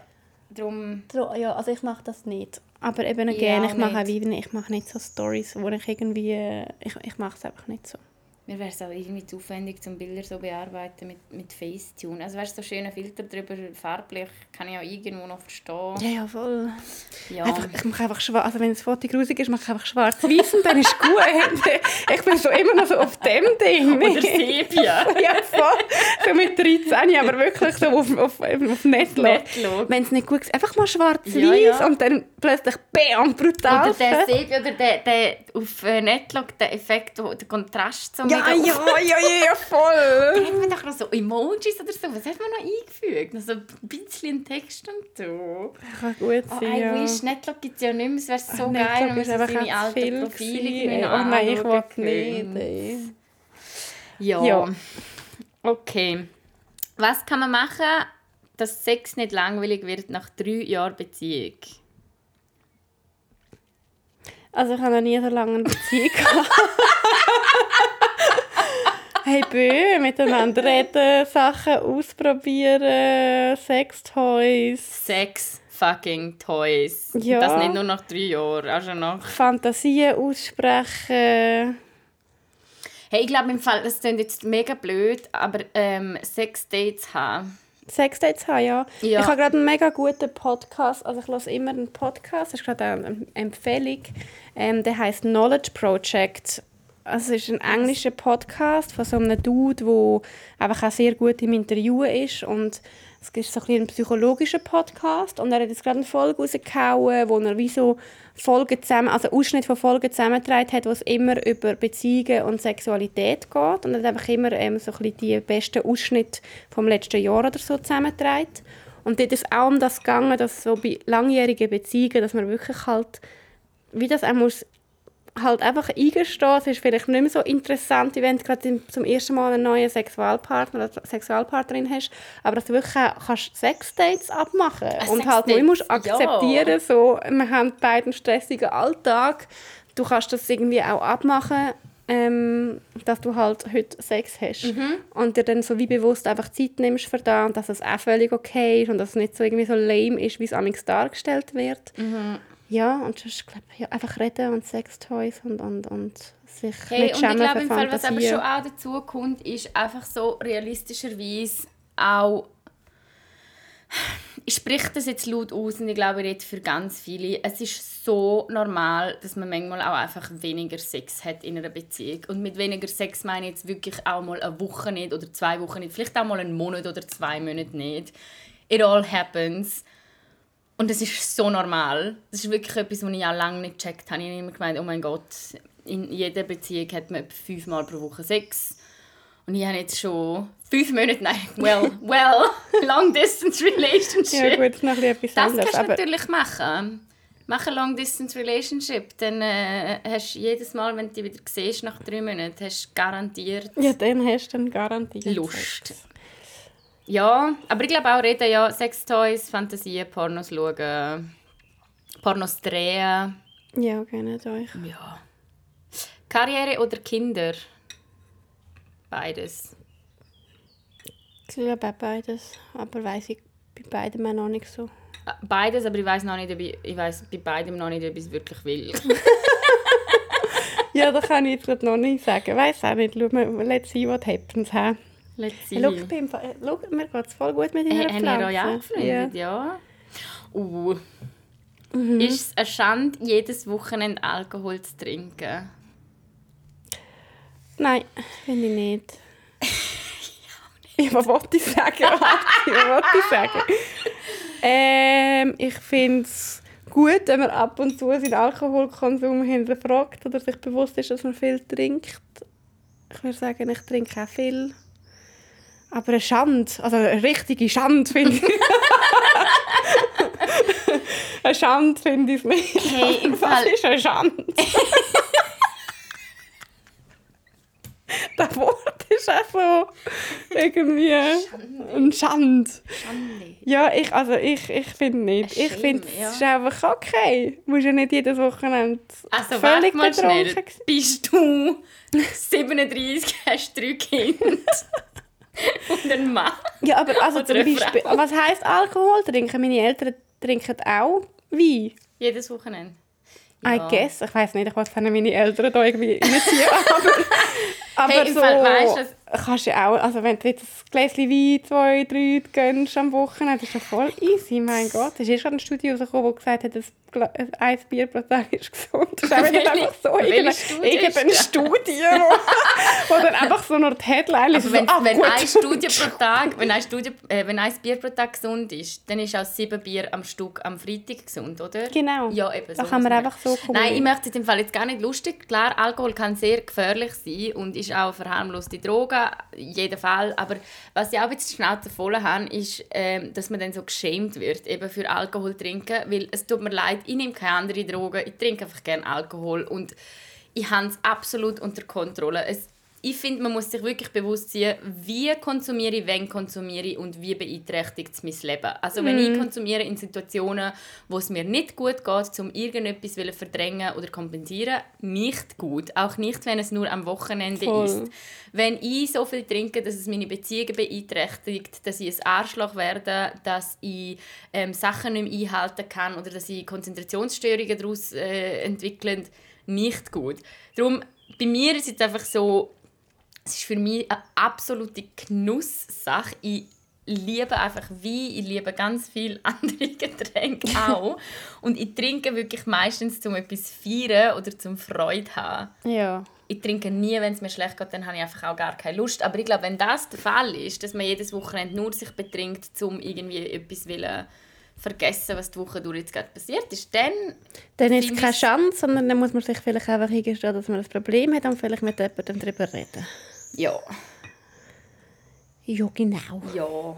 darum... Ja, also ich mache das nicht. Aber eben Ja, gerne, ich mache nicht. wie ich mache nicht so Stories, wo ich irgendwie, äh, ich, ich mache es einfach nicht so. Mir wäre es auch irgendwie zu aufwendig, zum Bilder so bearbeiten mit, mit Facetune. Also du, so schöne Filter drüber, farblich, kann ich auch irgendwo noch verstehen. Ja, ja, voll. Ja. Einfach, ich mache einfach schwarz, also wenn das Foto grusig ist, mache ich einfach schwarz-weiß und dann ist gut. [LAUGHS] ich bin so immer noch so auf dem Ding. [LAUGHS] Oder Sepia. [LAUGHS] ja, voll. So mit 13, aber wirklich so auf, auf, auf. Netlog. Wenn es nicht gut ist, einfach mal schwarz-weiß Ja, ja. und dann plötzlich bam, brutal. Oder der Sepia, oder der, der auf äh, Netlog, der Effekt, der Kontrast so ja, mega ja, ja, ja, ja, voll. [LAUGHS] Hat man doch noch so Emojis oder so? Was hat man noch eingefügt? Noch so ein bisschen Text und so. Kann gut Oh, sein, I ja. wish, Netlog gibt es ja nicht mehr. Es wäre so Ach, geil, wenn man so seine alten Profile Oh nein, ich will nicht. ey. Ja. Ja. Okay. Was kann man machen, dass Sex nicht langweilig wird nach drei Jahren Beziehung? Also ich habe noch nie so lange eine Beziehung gehabt. [LAUGHS] hey, bö, miteinander reden, Sachen ausprobieren, Sextoys, Sex, fucking Toys. Ja. Und Das nicht nur nach drei Jahren, auch schon nach... Fantasien aussprechen. Hey, ich glaube im Fall, das klingt jetzt mega blöd, aber ähm, Sex-Dates haben. Sexdates haben, ja. Ja. Ich habe gerade einen mega guten Podcast, also ich höre immer einen Podcast, das ist gerade eine Empfehlung, ähm, der heißt Knowledge Project. Also es ist ein englischer Podcast von so einem Dude, der einfach auch sehr gut im Interviewen ist und es ist so ein, bisschen ein psychologischer Podcast und er hat jetzt gerade eine Folge rausgehauen, wo er wie so Folgen zusammen, also Ausschnitt von Folgen zusammengetragen hat, wo es immer über Beziehungen und Sexualität geht und er hat einfach immer ähm, so ein bisschen die besten Ausschnitte vom letzten Jahr oder so zusammengetragen. Und dort ist auch um das gegangen, dass so bei langjährigen Beziehungen, dass man wirklich halt, wie das auch muss, halt einfach eingestehen. Es ist vielleicht nicht mehr so interessant, wenn du gerade zum ersten Mal einen neuen Sexualpartner oder Sexualpartnerin hast, aber dass du wirklich kannst Sexdates abmachen und halt nur musst ja. akzeptieren, so, wir haben beide einen stressigen Alltag, du kannst das irgendwie auch abmachen, ähm, dass du halt heute Sex hast Mhm. und dir dann so wie bewusst einfach Zeit nimmst für das und dass es auch völlig okay ist und dass es nicht so irgendwie so lame ist, wie es amigs dargestellt wird. Mhm. Ja, und sonst glaube ich, ja, einfach reden und Sextoys und, und, und sich Hey, nicht und ich schämen glaube im Fall, was aber schon auch dazu kommt, ist einfach so realistischerweise auch ich spreche das jetzt laut aus und ich glaube, ich rede für ganz viele. Es ist so normal, dass man manchmal auch einfach weniger Sex hat in einer Beziehung. Und mit weniger Sex meine ich jetzt wirklich auch mal eine Woche nicht oder zwei Wochen nicht. Vielleicht auch mal einen Monat oder zwei Monate nicht. It all happens. Und das ist so normal. Das ist wirklich etwas, was ich auch lange nicht gecheckt habe. Ich habe immer gemeint, oh mein Gott, in jeder Beziehung hat man etwa fünfmal pro Woche Sex. Und ich habe jetzt schon fünf Monate, nein, [LAUGHS] well, well, long distance relationship. Ja gut, noch etwas Das anderes. kannst du natürlich machen. Mach eine long distance relationship, dann äh, hast du jedes Mal, wenn du dich wieder siehst nach drei Monaten, hast du garantiert ja, dann hast du dann garantiert Lust. Sex. Ja, aber ich glaube auch reden, ja, Sextoys, Fantasien, Pornos schauen, Pornos drehen. Ja, gönnt euch. Ja. Karriere oder Kinder? Beides. Ich glaube auch beides. Aber weiss ich bei beidem auch noch nicht so. Äh, Beides, aber ich weiß noch nicht, ob ich, ich weiss bei beidem noch nicht, ob ich es wirklich will. [LAUGHS] Ja, das kann ich jetzt noch nicht sagen. Weiß auch nicht. Schau mal, let's see what happens. He? Let's. Hey, ich bin, Fall- schau, mir geht es voll gut mit deiner Hey, haben wir euch Pflanze. angefreundet, ja. Uh. Mhm. Ist es eine Schande, jedes Wochenende Alkohol zu trinken? Nein, finde ich nicht. [LAUGHS] ja, was wollte ich sagen? Was wollte ich sagen? Ähm, ich finde es gut, wenn man ab und zu seinen Alkoholkonsum hinterfragt oder sich bewusst ist, dass man viel trinkt. Ich würde sagen, ich trinke auch viel. Aber eine Schande, also eine richtige Schande finde ich. [LAUGHS] eine Schande finde ich es nicht. Hey, im Was Fall- ist eine Schande? das Wort ist auch so irgendwie ein Schand. Schande. Ja, ich, also ich, ich finde nicht. Ein Ich finde, es ja. ist einfach okay. Du musst ja nicht jedes Wochenende Also völlig mal schnell. betrunken sein. Bist du [LAUGHS] 37, hast drei Kinder [LAUGHS] und einen Mann? Ja, aber also zum Beispiel, Frau. was heisst Alkohol trinken? Meine Eltern trinken auch Wein. Jedes Wochenende? I guess. Ich weiß nicht, ich wollte meine Eltern da irgendwie reinziehen. [LAUGHS] aber aber Hey, im so Fall, weisst du, kannst du ja auch, also wenn du jetzt ein Gläschen Wein, zwei, drei gönnst am Wochenende, das ist ja voll easy, mein Gott. Es ist erst gerade ein Studio rausgekommen, das gesagt hat, ein, Gla- ein Bier pro Tag ist gesund. Das ist auch nicht einfach so irgendeine, Studie irgendeine? Studie, wo, wo dann einfach so nur die Headline ist. Aber wenn, so, ah, wenn gut. eine Studie pro Tag, wenn ein, Studie, äh, wenn ein Bier pro Tag gesund ist, dann ist auch sieben Bier am Stück am Freitag gesund, oder? Genau. Ja, eben. Da so kann man einfach so Nein, ich möchte es in dem Fall jetzt gar nicht lustig. Klar, Alkohol kann sehr gefährlich sein und ist auch eine verharmloste Droge, in jedem Fall. Aber was ich auch jetzt die Schnauze voll habe, ist, ähm, dass man dann so geschämt wird, eben für Alkohol trinken. Weil es tut mir leid, ich nehme keine andere Droge, ich trinke einfach gerne Alkohol und ich habe es absolut unter Kontrolle. Es, ich finde, man muss sich wirklich bewusst sein, wie konsumiere ich, wann konsumiere ich und wie beeinträchtigt es mein Leben. Also wenn ich konsumiere in Situationen, wo es mir nicht gut geht, um irgendetwas zu verdrängen oder kompensieren, nicht gut. Auch nicht, wenn es nur am Wochenende Voll. ist. Wenn ich so viel trinke, dass es meine Beziehungen beeinträchtigt, dass ich ein Arschloch werde, dass ich ähm, Sachen nicht mehr einhalten kann oder dass ich Konzentrationsstörungen daraus äh, entwickle, nicht gut. Darum, bei mir ist es einfach so, es ist für mich eine absolute Genusssache. Ich liebe einfach Wein, ich liebe ganz viele [LAUGHS] andere Getränke auch. Und ich trinke wirklich meistens, um etwas zu feiern oder zum Freude zu haben. Ja. Ich trinke nie, wenn es mir schlecht geht, dann habe ich einfach auch gar keine Lust. Aber ich glaube, wenn das der Fall ist, dass man jedes Wochenende nur sich betrinkt, um irgendwie etwas wollen vergessen, was die Woche durch jetzt gerade passiert ist, dann Dann ist es keine Chance, sondern dann muss man sich vielleicht einfach eingestehen, dass man ein Problem hat und vielleicht mit jemandem darüber reden. Ja. Ja, genau. Ja.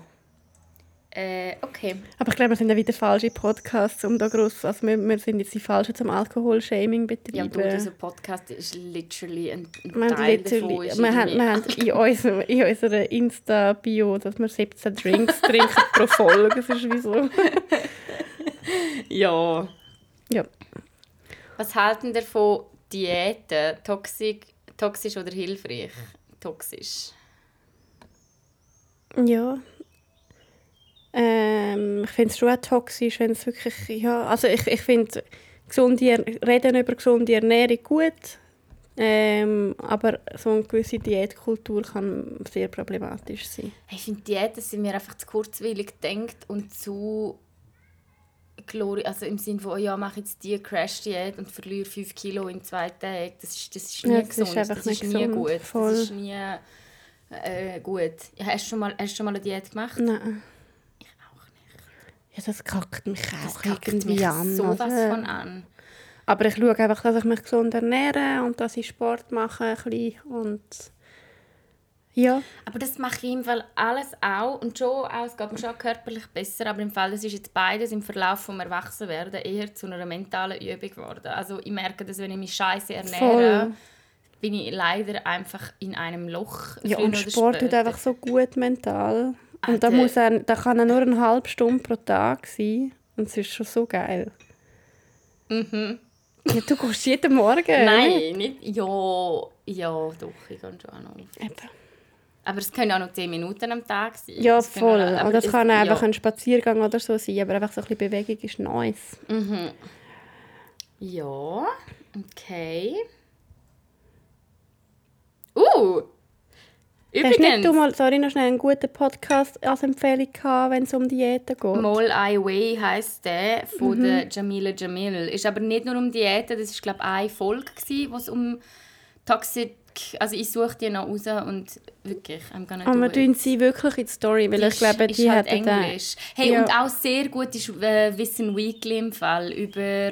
Äh, okay. Aber ich glaube, wir sind ja wieder falsche Podcasts, um da gross, also wir, wir sind jetzt die Falschen zum Alkoholshaming betreiben. Ja, du, dieser Podcast ist literally ein, ein wir Teil literally, davon. Wir haben, wir haben in, unserem, in unserer Insta-Bio, dass wir 17 Drinks [LAUGHS] trinken pro Folge. Das ist wie so. Ja. Ja. Was halten ihr von Diäten? Toxisch, toxisch oder hilfreich? Toxisch. Ja. Ähm, ich finde es schon auch toxisch, wenn es wirklich, ja, also ich, ich finde, gesunde, reden über gesunde Ernährung gut, ähm, aber so eine gewisse Diätkultur kann sehr problematisch sein. Ich finde, Diäten sind mir einfach zu kurzweilig gedacht und zu glori also im Sinne von, oh ja, mach jetzt die Crash-Diät und verliere 5 Kilo in zwei Tagen. Das ist, das ist nie Ja, das ist gesund, einfach das ist nie gesund, gut. voll. Das ist nie äh, gut. Ja, hast, du schon mal, hast du schon mal eine Diät gemacht? Nein. Ich auch nicht. Ja, das kackt mich Das auch kackt irgendwie mich an. sowas oder? von an. Aber ich schaue einfach, dass ich mich gesund ernähre und dass ich Sport mache ein bisschen und Ja. Aber das mache ich im Fall alles auch. Und schon auch, es geht mir schon körperlich besser. Aber im Fall, das ist jetzt beides im Verlauf des Erwachsenwerden eher zu einer mentalen Übung geworden. Also ich merke, dass wenn ich mich scheiße ernähre, Voll. bin ich leider einfach in einem Loch. Ja, und Sport tut einfach so gut mental. Und da, muss er, da kann er nur eine halbe Stunde pro Tag sein. Und es ist schon so geil. Mhm. Ja, du gehst jeden Morgen. [LAUGHS] Nein, nicht. Ja, ja, doch, ich gehe schon auch noch. auf. Eben. Aber es können auch noch 10 Minuten am Tag sein. Ja, können voll. auch- aber Und das es- kann einfach ja. ein Spaziergang oder so sein, aber einfach so ein bisschen Bewegung ist nice. Ja, okay. Uh! Hast nicht Übrigens, du mal, sorry, noch schnell einen guten Podcast als Empfehlung gehabt, wenn es um Diäten geht? Mol Ai Wei heisst der von Mhm. der Jamila Jamil. Ist aber nicht nur um Diäten, das war glaube ich eine Folge, wo es um Toxic... Also ich suche die noch raus und wirklich, I'm gonna Aber do tun sie wirklich in die Story, weil Die ich glaube, die halt den- Englisch. Hey, Ja. und auch sehr gut ist äh, Wissen Weekly im Fall über,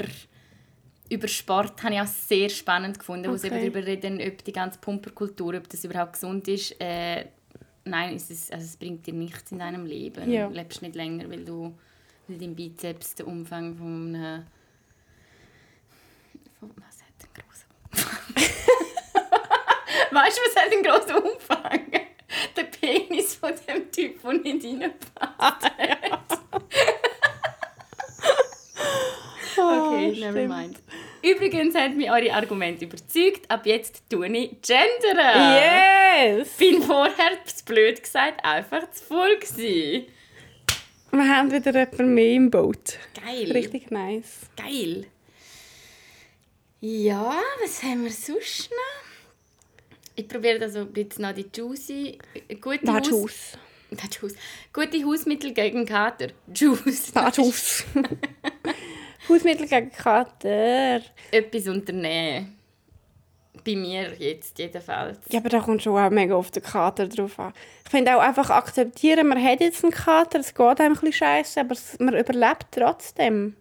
über Sport. Habe ich auch sehr spannend gefunden, wo sie Okay. eben darüber reden, ob die ganze Pumperkultur, ob das überhaupt gesund ist. Äh, nein, es, ist, also es bringt dir nichts in deinem Leben. Ja. Du lebst nicht länger, weil du weil dein Bizeps den Umfang von einem... Von, was hat grossen Umfang? [LAUGHS] [LAUGHS] weißt du, was hat einen grossen Umfang? Der Penis von dem Typ, der nicht reinpasst. [LAUGHS] Okay, Oh, never mind. Übrigens hat mich eure Argumente überzeugt. Ab jetzt tue ich gendern. Yes! Bin vorher, blöd gesagt, einfach zu voll gewesen. Wir haben wieder jemanden mehr im Boot. Geil. Richtig nice. Geil. Ja, was haben wir sonst noch? Ich probiere also bisschen noch die Juicy... Gute Da Haus- Juice. Da Juice. Gute Hausmittel gegen Kater. Juice. Da Juice. [LAUGHS] Hausmittel gegen Kater. Etwas unternehmen. Bei mir jetzt jedenfalls. Ja, aber da kommt schon auch mega auf den Kater drauf an. Ich finde auch einfach akzeptieren, man hat jetzt einen Kater, es geht einem ein bisschen scheiße, aber man überlebt trotzdem.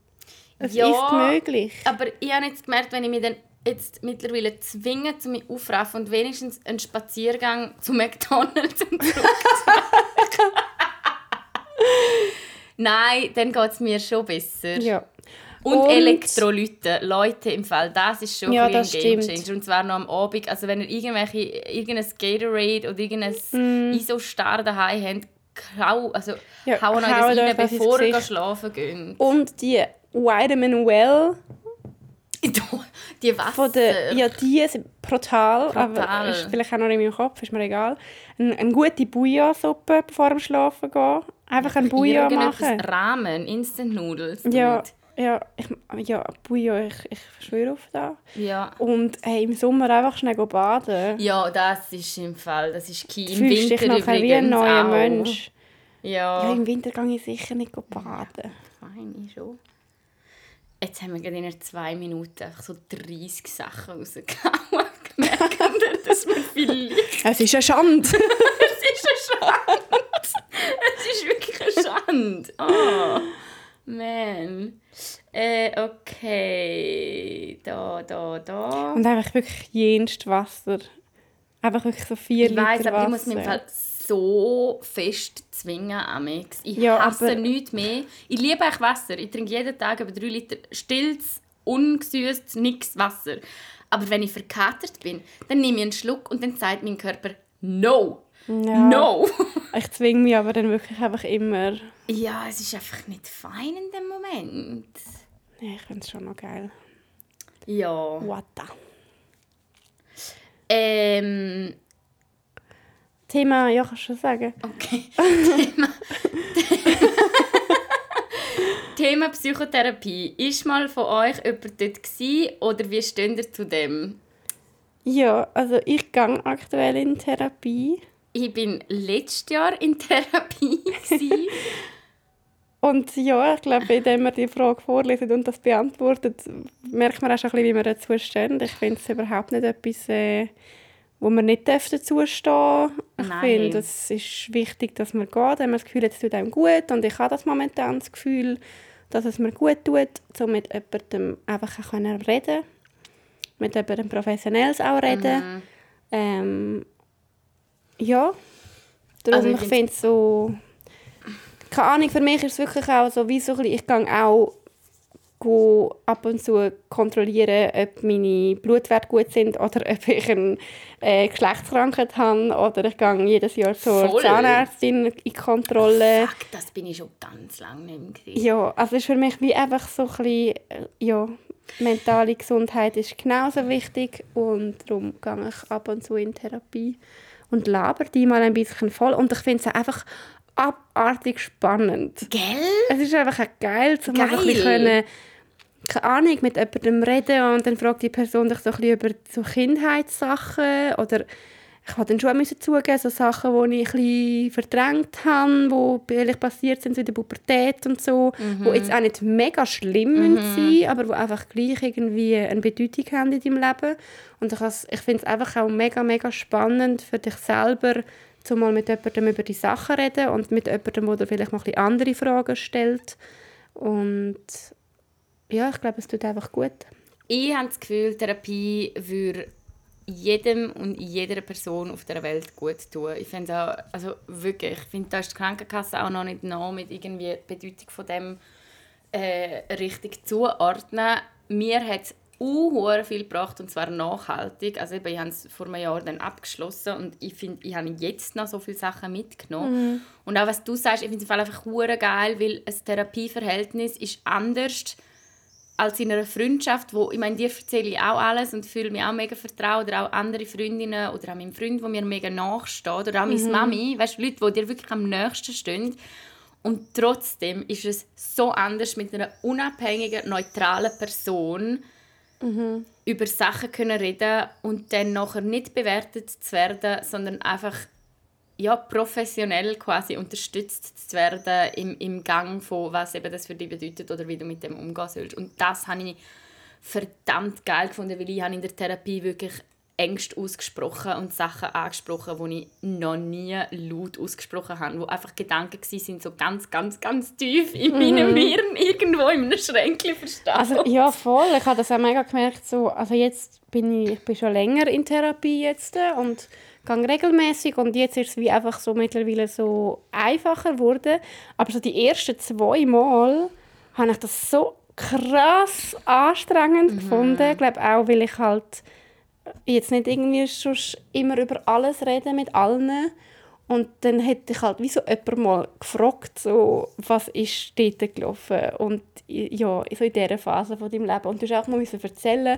Es Ja. ist möglich. Aber ich habe jetzt gemerkt, wenn ich mich dann jetzt mittlerweile zwinge, zu mich aufraffen und wenigstens einen Spaziergang zu McDonalds und [LAUGHS] Nein, dann geht es mir schon besser. Ja. Und, Und- Elektrolyte. Leute, im Fall, das ist schon Ja, ein. Gamechanger. Und zwar noch am Abend. Also wenn ihr irgendwelche, irgendein Gatorade oder irgendein Mm. ISO-Star daheim habt, hau, also, Ja, hauen euch das rein, bevor ihr schlafen geht. Und die Vitamin Well Die Wasser. von der, ja, die sind brutal, aber Brutal. ist vielleicht auch noch in meinem Kopf, ist mir egal. Eine, eine gute Bouillon-Suppe vor dem Schlafen gehen. Einfach ein Bouillon Irgendetwas machen. Ramen, Instant Noodles. Ja, ja, ich, ja, Bouillon, ich, ich schwöre auf das. ja. Und hey, im Sommer einfach schnell baden. Ja, das ist im Fall, das ist key. Im fühlst dich Winter nachher wie ein neuer auch. Mensch. Ja, Ja, im Winter gehe ich sicher nicht baden. fein, ich schon. Jetzt haben wir gerade in zwei Minuten einfach so 30 Sachen rausgehauen. [LAUGHS] Wir, dass wir vielleicht... Es ist eine Schande. [LAUGHS] Es ist eine Schande. Es ist wirklich eine Schande. Oh, man. Äh, okay. Da, da, da. Und einfach wirklich jenst Wasser. Einfach wirklich so vier Ich weiß, Liter aber Wasser. ich muss mich im Fall so fest zwingen, Amix. Ich Ja, hasse aber- nichts mehr. Ich liebe eigentlich Wasser. Ich trinke jeden Tag über drei Liter stilles, ungesüßtes, nix Wasser. Aber wenn ich verkatert bin, dann nehme ich einen Schluck und dann sagt mein Körper «No! Ja. No!» [LAUGHS] Ich zwinge mich aber dann wirklich einfach immer. Ja, es ist einfach nicht fein in dem Moment. Ja, ich finde es schon noch geil. Ja. What the? Thema, schon sagen. okay. [LAUGHS] Thema, [LAUGHS] Thema Psychotherapie. Ist mal von euch jemand dort gewesen, oder wie steht ihr zu dem? Ja, also ich gehe aktuell in Therapie. Ich bin letztes Jahr in Therapie. [LAUGHS] Und ja, ich glaube, indem man die Frage vorliest und das beantwortet, merkt man auch schon ein bisschen, wie wir dazu stehen. Ich finde es überhaupt nicht etwas, äh, wo man nicht dazu stehen darf. Ich Nein. finde, es ist wichtig, dass man geht, wenn man das Gefühl hat, es tut einem gut. Und ich habe das momentan das Gefühl, dass es mir gut tut, so mit jemandem einfach auch können reden Mit jemandem Professionelles auch reden. Mhm. Ähm, Ja. Darum, Also ich ich finde es so... Keine Ahnung, für mich ist es wirklich auch so, wie so ein bisschen, ich gehe auch go ab und zu kontrollieren, ob meine Blutwerte gut sind oder ob ich eine äh, Geschlechtskrankheit habe. Oder ich gehe jedes Jahr zur Voll. Zahnärztin in Kontrolle. Fuck, das bin ich schon ganz lange nicht mehr. Ja, also es ist für mich wie einfach so ein bisschen, äh, ja, mentale Gesundheit ist genauso wichtig und darum gehe ich ab und zu in Therapie und laber die mal ein bisschen voll und ich finde es einfach abartig spannend. Gell? Es ist einfach geil, um mal so ein bisschen Geil. können, keine Ahnung, mit jemandem reden und dann fragt die Person dich so ein bisschen über so Kindheitssachen oder ich habe dann schon müssen zugeben, so Sachen, die ich ein verdrängt habe, die vielleicht passiert sind so in der Pubertät und so, Mhm. die jetzt auch nicht mega schlimm sind, aber die einfach gleich irgendwie eine Bedeutung haben in deinem Leben. Und ich, ich finde es einfach auch mega, mega spannend für dich selber, um mal mit jemandem über die Sachen reden und mit jemandem, der dir vielleicht mal ein andere Fragen stellt. Und ja, ich glaube, es tut einfach gut. Ich habe das Gefühl, Therapie würde jedem und jeder Person auf der Welt gut tun. Ich finde auch, also wirklich, ich finde, da ist die Krankenkasse auch noch nicht nah mit irgendwie die Bedeutung von dem äh, richtig zuordnen. Mir hat es unhuere viel gebracht und zwar nachhaltig. Also eben, ich habe es vor einem Jahr dann abgeschlossen und ich finde, ich habe jetzt noch so viele Sachen mitgenommen. Und auch was du sagst, ich finde es einfach hure geil, weil ein Therapieverhältnis ist anders als in einer Freundschaft, wo, ich meine, dir erzähle ich auch alles und fühle mich auch mega vertraut oder auch andere Freundinnen oder auch mein Freund, wo mir mega nachsteht oder auch meine Mami, weißt du, Leute, die dir wirklich am nächsten stehen. Und trotzdem ist es so anders mit einer unabhängigen, neutralen Person über Sachen können reden und dann nachher nicht bewertet zu werden, sondern einfach ja, professionell quasi unterstützt zu werden im, im Gang von was eben das für dich bedeutet oder wie du mit dem umgehen sollst. Und das habe ich verdammt geil gefunden, weil ich habe in der Therapie wirklich Ängste ausgesprochen und Sachen angesprochen, die ich noch nie laut ausgesprochen habe, wo einfach Gedanken waren, sind so ganz, ganz, ganz tief in meinem Hirn irgendwo in einem Schränkchen verstanden. Also ja, voll. Ich habe das auch mega gemerkt. So, also jetzt bin ich, ich bin schon länger in Therapie jetzt äh, und gehe regelmäßig und jetzt ist es wie einfach so mittlerweile so einfacher geworden. Aber so die ersten zwei Mal habe ich das so krass anstrengend gefunden. Ich glaube auch, weil ich halt jetzt nicht irgendwie schon immer über alles rede mit allen. Und dann hätte ich halt wie so jemand mal gefragt, so, was ist dort gelaufen? Und ja, so in dieser Phase von deinem Leben. Und du musst auch mal müssen erzählen.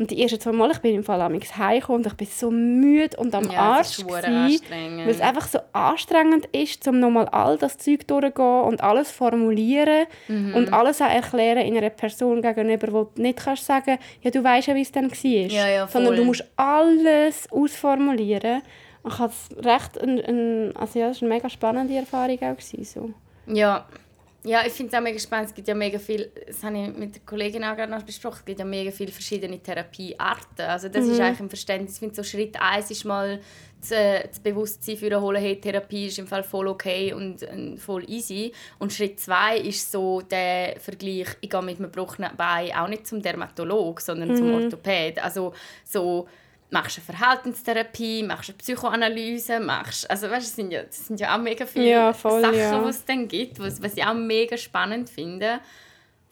Und die ersten zwei Mal, ich bin im Fall amigs heimgekommen und ich bin so müde und am Ja, Arsch gewesen, weil es einfach so anstrengend ist, um nochmal all das Zeug durchzugehen und alles formulieren Mhm. und alles auch erklären in einer Person gegenüber, wo du nicht kannst sagen, ja, du weißt ja, wie es dann war. Ja, ja, Sondern du musst alles ausformulieren. Ich hatte recht ein, ein, also ja, das war eine mega spannende Erfahrung auch. Gewesen, so. Ja, ja ich finde es auch mega spannend. Es gibt ja mega viel, das habe ich mit der Kollegin auch gerade noch besprochen, es gibt ja mega viele verschiedene Therapiearten. Also das ist eigentlich ein Verständnis. Ich finde so Schritt eins ist mal das, das Bewusstsein für eine hey, Therapie ist im Fall voll okay und äh, voll easy. Und Schritt zwei ist so der Vergleich, ich gehe mit einem gebrochenen Bein auch nicht zum Dermatolog, sondern zum Orthopäd. Also so machst du eine Verhaltenstherapie, machst du eine Psychoanalyse, machst also weißt, das sind ja das sind ja auch mega viele Ja, voll, Sachen, ja. die es dann gibt, was, was ich auch mega spannend finde,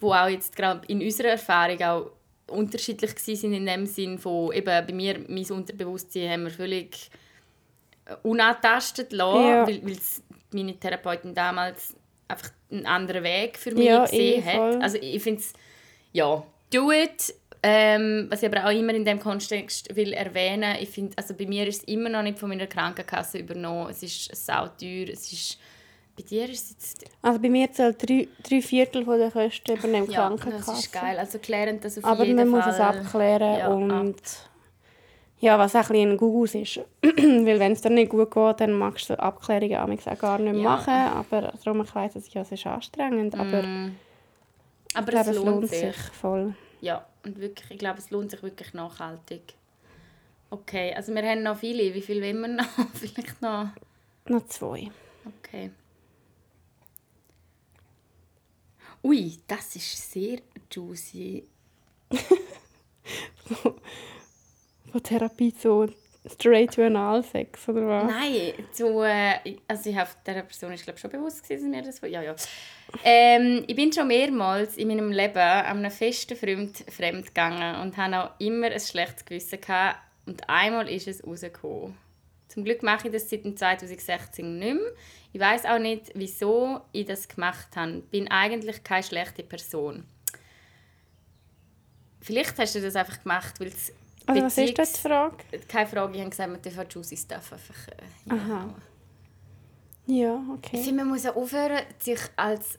wo auch jetzt gerade in unserer Erfahrung auch unterschiedlich waren in dem Sinn von eben bei mir mein Unterbewusstsein haben wir völlig äh, unantastet lassen, Ja. weil, weil es meine Therapeutin damals einfach einen anderen Weg für mich Ja, gesehen eh, hat. Also ich finde es, ja, do it. Ähm, was ich aber auch immer in dem Kontext will erwähnen, ich finde, also bei mir ist es immer noch nicht von meiner Krankenkasse übernommen. Es ist sauteuer, es ist, bei dir ist es jetzt, Also bei mir zählt drei, drei Viertel von der Kosten übernimmt die ja, Krankenkasse. das ist geil. Also klären das auf Aber jeden man muss Fall. es abklären Ja, und ja, was auch ein bisschen ein Gugus ist. [CLEARS THROAT] Weil wenn es dir nicht gut geht, dann magst du Abklärungen auch gar nicht Ja. machen. Aber darum, ich weiss, es, ja, es ist anstrengend, aber Aber ich glaube, es es lohnt sich. voll. Ja, und wirklich, ich glaube, es lohnt sich wirklich nachhaltig. Okay, also wir haben noch viele. Wie viel wollen wir noch? [LAUGHS] Vielleicht noch... Noch zwei. Okay. Ui, das ist sehr juicy. [LAUGHS] Von Therapie zu straight to Analsex, oder was? Nein, zu, äh, also ich habe dieser Person ist glaube schon bewusst gewesen, dass mir das ja ja. Ähm, ich bin schon mehrmals in meinem Leben an einem festen Freund fremd gegangen und habe auch immer ein schlechtes Gewissen gehabt. und einmal ist es rausgekommen. Zum Glück mache ich das seit 2016 nicht mehr. Ich weiß auch nicht, wieso ich das gemacht habe. Ich bin eigentlich keine schlechte Person. Vielleicht hast du das einfach gemacht, weil es also was ist das die Frage? Keine Frage, ich habe gesagt, man darf Juicy Stuff einfach äh, Aha. Ja, okay. Ich finde, man muss auch aufhören, sich als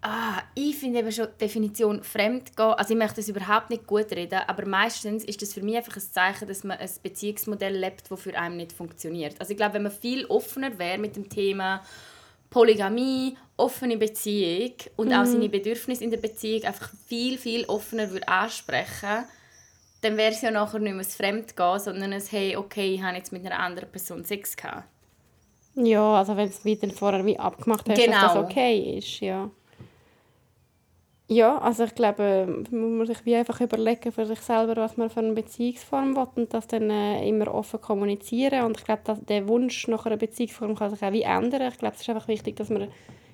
Ah, ich finde eben schon die Definition fremd gehen. Also ich möchte das überhaupt nicht gut reden, aber meistens ist das für mich einfach ein Zeichen, dass man ein Beziehungsmodell lebt, das für einen nicht funktioniert. Also ich glaube, wenn man viel offener wäre mit dem Thema Polygamie, offene Beziehung und mhm. auch seine Bedürfnisse in der Beziehung einfach viel, viel offener würde ansprechen dann wäre es ja nachher nicht mehr ein Fremdgehen, sondern ein «Hey, okay, ich habe jetzt mit einer anderen Person Sex gehabt». Ja, also wenn es wieder vorher wie abgemacht hast, genau. dass das okay ist, ja. Ja, also ich glaube, man muss sich wie einfach überlegen für sich selber, was man für eine Beziehungsform will und das dann äh, immer offen kommunizieren. Und ich glaube, dass der Wunsch nach einer Beziehungsform kann sich auch wie ändern. Ich glaube, es ist einfach wichtig, dass man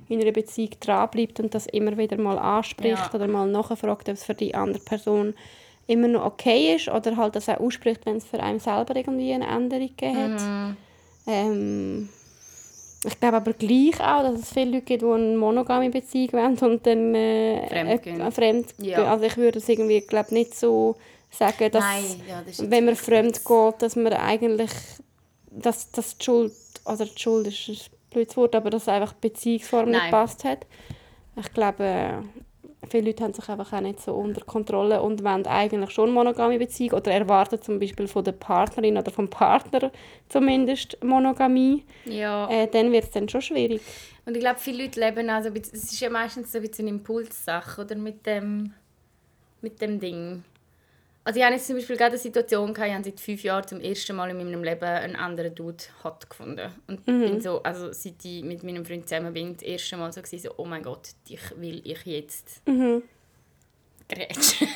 in einer Beziehung dranbleibt und das immer wieder mal anspricht ja. oder mal nachfragt, ob es für die andere Person immer noch okay ist oder halt das auch ausspricht, wenn es für einen selber irgendwie eine Änderung gegeben hat. Mhm. Ähm, ich glaube aber gleich auch, dass es viele Leute gibt, die eine monogame Beziehung wollen und dann äh, fremd, äh, fremd ja. Also ich würde es irgendwie glaub, nicht so sagen, dass Nein, ja, wenn man fremd geht, dass man eigentlich dass, dass die Schuld, oder die Schuld ist ein blödes Wort, aber dass einfach die Beziehungsform Nein. nicht gepasst hat. Ich glaube, viele Leute haben sich einfach auch nicht so unter Kontrolle und wollen eigentlich schon monogame Beziehung oder erwarten zum Beispiel von der Partnerin oder vom Partner zumindest Monogamie. Ja. Äh, dann wird es dann schon schwierig. Und ich glaube, viele Leute leben also, es ist ja meistens so ein bisschen eine Impulssache oder mit dem, mit dem Ding. Also ich habe jetzt zum Beispiel gerade eine Situation gehabt, ich habe seit fünf Jahren zum ersten Mal in meinem Leben einen anderen Dude hot gefunden. Und mhm. bin so, also seit ich mit meinem Freund zusammen bin, das erste Mal so, gewesen, so oh mein Gott, dich will ich jetzt mhm. grätschen. [LAUGHS]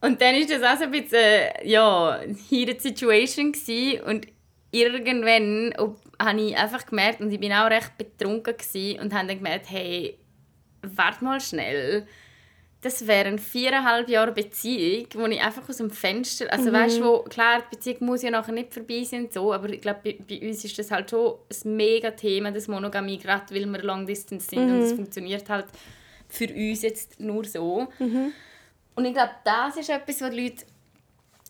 und dann war das auch so ein bisschen, ja, heated Situation gewesen. und irgendwann habe ich einfach gemerkt, und ich bin auch recht betrunken gewesen, und habe dann gemerkt, hey, warte mal schnell, das wären viereinhalb Jahre Beziehung, wo ich einfach aus dem Fenster, also mhm. weißt wo klar die Beziehung muss ja nachher nicht vorbei sein so, aber ich glaube bei, bei, uns ist das halt schon ein mega Thema, das Monogamie, gerade weil wir Long Distance sind mhm. und es funktioniert halt für uns jetzt nur so. Mhm. Und ich glaube, das ist etwas, was die Leute,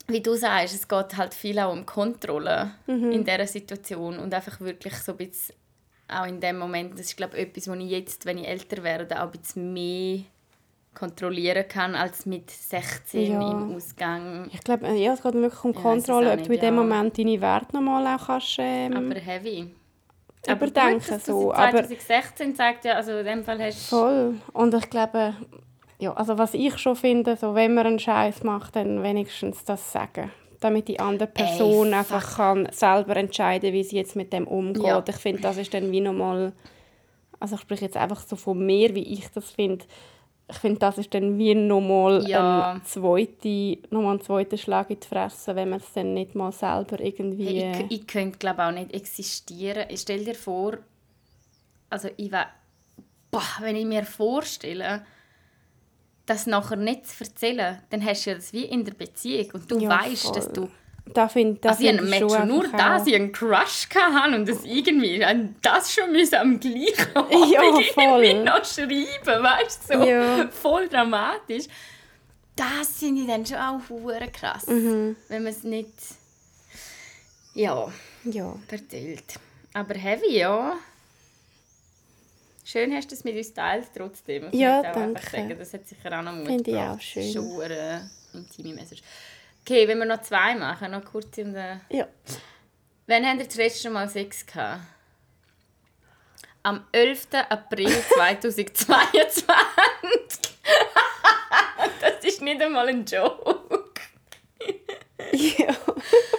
wie du sagst, es geht halt viel auch um Kontrolle mhm. in dieser Situation und einfach wirklich so ein bisschen auch in dem Moment, das ist glaube ich etwas, wo ich jetzt, wenn ich älter werde, auch ein bisschen mehr kontrollieren kann als mit 16 ja. im Ausgang. Ich glaube, äh, ja, es geht wirklich um Kontrolle, ob du in dem ja. Moment deine Werte nochmal auch kannst, ähm, Aber heavy. Überdenken gut, so. 2016 zeigt ja, also in dem Fall hast Voll. Und ich glaube, ja, also was ich schon finde, so, wenn man einen Scheiß macht, dann wenigstens das sagen damit die andere Person Ey, einfach kann selber entscheiden, wie sie jetzt mit dem umgeht. Ja. Ich finde, das ist dann wie nochmal, also ich spreche jetzt einfach so von mir, wie ich das finde, ich finde, das ist dann wie nochmal ja. ein, zweite, nochmal ein zweiter Schlag in die Fresse, wenn man es dann nicht mal selber irgendwie... Hey, ich, ich könnte glaube auch nicht existieren. Ich stell dir vor, also ich war, wenn ich mir vorstelle, das nachher nicht zu erzählen, dann hast du ja das wie in der Beziehung und du ja, weißt, voll. dass du da find, da also ich Match nur da, sie einen Crush hatten und das irgendwie das schon müssen am gleichen [LAUGHS] Abend ja, voll. [LAUGHS] noch schreiben, weißt du, so ja. voll dramatisch. Das finde ich dann schon auch hure krass, mhm. wenn man es nicht ja, ja. erzählt. Aber heavy, ja. Schön hast du es mit uns teilt trotzdem. Ja, danke. Sagen. Das hat sicher auch noch Mut Finde ich auch schön. Schon eine intime Message. Okay, wenn wir noch zwei machen, noch kurz in der... Ja. Wann habt ihr das letzte Mal Sex gehabt? Am 11. April [LAUGHS] 2022. [LAUGHS] das ist nicht einmal ein Joke. ja, [LAUGHS]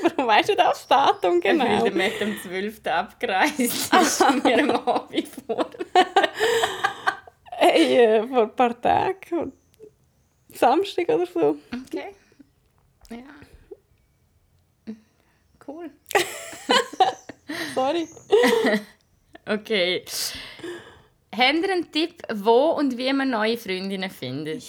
warum weißt du das Datum genau? Weil der Matt am 12. abgereist ist mir am Hobby vor. hey, äh, vor ein paar Tagen. Samstag oder so. Okay. Ja. Cool. [LAUGHS] Sorry. [LAUGHS] Okay. Habt ihr einen Tipp, wo und wie man neue Freundinnen findet?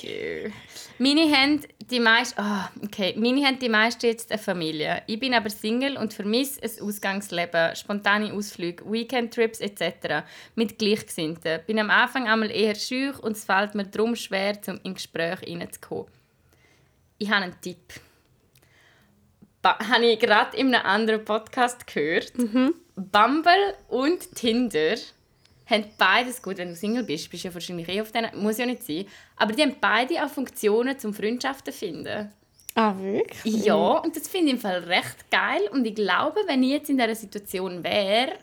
Meine haben die meisten, oh, okay, meine haben die meisten jetzt eine Familie. Ich bin aber Single und vermisse ein Ausgangsleben, spontane Ausflüge, Weekendtrips etc. mit Gleichgesinnten. Bin am Anfang einmal eher schüch und es fällt mir darum schwer, um in Gespräch hineinzukommen. Ich habe einen Tipp. Habe ich gerade in einem anderen Podcast gehört. Mhm. Bumble und Tinder haben beides, gut, wenn du Single bist, bist du ja wahrscheinlich eh auf denen, muss ja nicht sein, aber die haben beide auch Funktionen zum Freundschaften finden. Ah, wirklich? Ja, und das finde ich im Fall recht geil und ich glaube, wenn ich jetzt in dieser Situation wäre,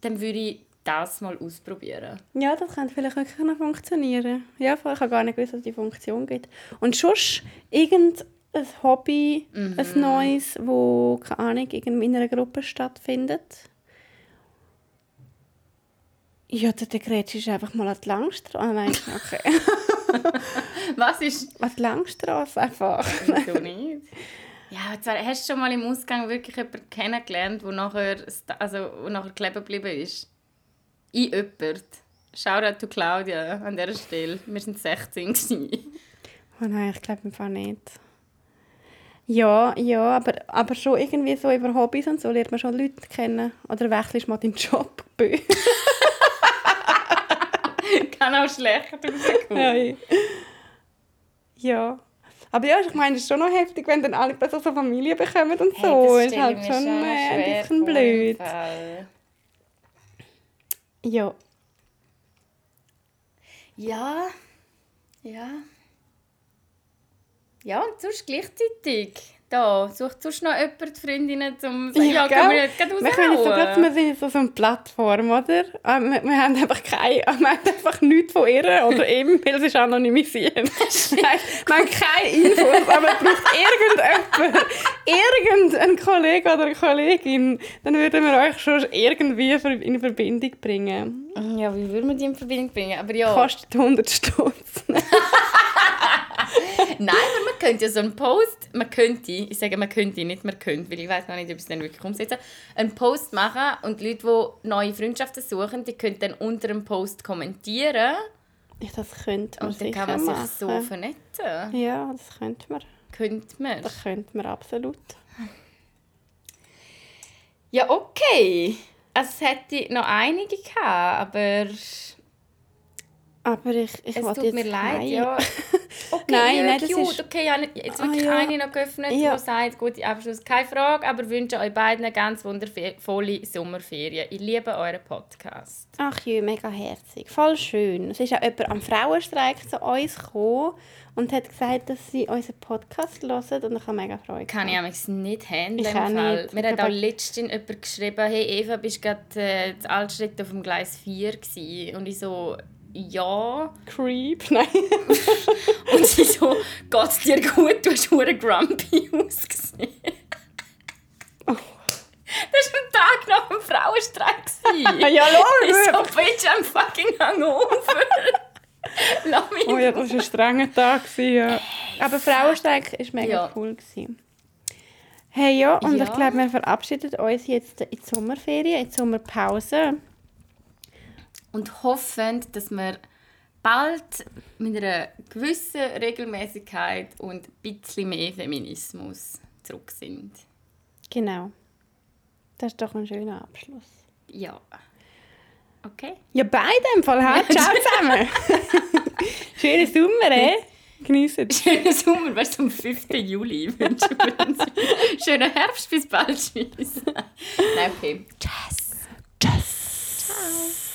dann würde ich das mal ausprobieren. Ja, das könnte vielleicht wirklich noch funktionieren. Ja, ich habe gar nicht gewusst, dass es die Funktion gibt. Und sonst irgendein Hobby, Mhm. ein neues, wo, keine Ahnung, irgendwie in einer Gruppe stattfindet. Ja, der, Gretsch ist einfach mal an die Langstrasse. Ah, nein, okay. [LAUGHS] Was ist an die Langstrasse einfach. so nicht? Ja, zwar, hast du schon mal im Ausgang wirklich jemanden kennengelernt, der nachher, also, wo nachher kleben geblieben ist? Ich jemand. Shoutout to Claudia an dieser Stelle. Wir waren 16. gewesen. Oh nein, ich glaube im Fall nicht. Ja, ja, aber, aber schon irgendwie so über Hobbys und so lernt man schon Leute kennen. Oder wechselst mal deinen Job. [LAUGHS] Kann auch schlecht rauskommen. ja. ja. Aber ja, ich meine, es ist schon noch heftig, wenn dann alle plötzlich so Familie bekommen und so. Hey, ist das halt ich mir schon äh, ein bisschen blöd. Ja. Ja. Ja. Ja, und sonst gleichzeitig. Da, sucht sonst noch jemand Freundinnen zum sagen, ja, können wir jetzt gerade Wir können so raushauen? plötzlich, wir sind jetzt auf so einer Plattform, oder? Ah, Wir, wir haben einfach keine, [LAUGHS] wir haben einfach nichts von ihr oder ihm, weil es ist anonymisiert. [LAUGHS] Nein, wir haben keine Infos, aber es braucht irgendjemand, irgendein Kollege oder eine Kollegin, dann würden wir euch schon irgendwie in Verbindung bringen. Ja, wie würde man die in Verbindung bringen? Aber ja, Kostet 100 Stutz. [LAUGHS] nein, aber man könnte ja so einen Post, man könnte, ich sage man könnte, nicht man könnte, weil ich weiß noch nicht, ob ich es dann wirklich umsetzen einen Post machen und Leute, die neue Freundschaften suchen, die können dann unter dem Post kommentieren Ja, das könnte man und dann kann man sich machen. so vernetzen. Ja, das könnte man. Könnte man. Das könnte man absolut. Ja, okay. Es hätte noch einige gehabt, aber Aber ich, ich es tut mir leid, keine- ja. [LAUGHS] Okay, Nein, nein, das cute. ist- Okay, ja, jetzt Ah, wirklich ja. eine noch geöffnet, Ja. die sagt, gute Abschluss, keine Frage, aber wünsche euch beiden eine ganz wundervolle Sommerferien. Ich liebe euren Podcast. Ach ja, mega herzig. Voll schön. Es ist auch jemand am Frauenstreik zu uns gekommen und hat gesagt, dass sie unseren Podcast hören und ich habe mega Freude. Kann ich amigs nicht handeln. Ich Fall. nicht. Mir Ich hat auch letztens jemand geschrieben, hey Eva, bist du gerade äh, zu Altschritt auf dem Gleis 4 gewesen? Und ich so, ja. Creep. [LAUGHS] Nein. Und sie so, geht's dir gut? Du hast hure grumpy [LAUGHS] ausgesehen. Oh. Das war am Tag nach dem Frauenstreik. ja, Ich so, bitch, I'm fucking hungover. [LAUGHS] Lass mich Oh ja, das war ein strenger Tag. Ja. Aber Frauenstreik war mega Ja. cool. Gewesen. Hey ja, und Ja. ich glaube, wir verabschieden uns jetzt in die Sommerferien, in die Sommerpause. Und hoffen, dass wir bald mit einer gewissen Regelmäßigkeit und ein bisschen mehr Feminismus zurück sind. Genau. Das ist doch ein schöner Abschluss. Ja. Okay. Ja, beide im Fall. Ha? Ciao [LAUGHS] zusammen. [LAUGHS] Schönen Sommer, eh? Geniessen. [LAUGHS] Schönen Sommer, weißt du, am 5. Juli wünsche ich uns. Schönen Herbst, bis bald. Tschüss. Nein, okay. Tschüss. Tschüss. Ciao.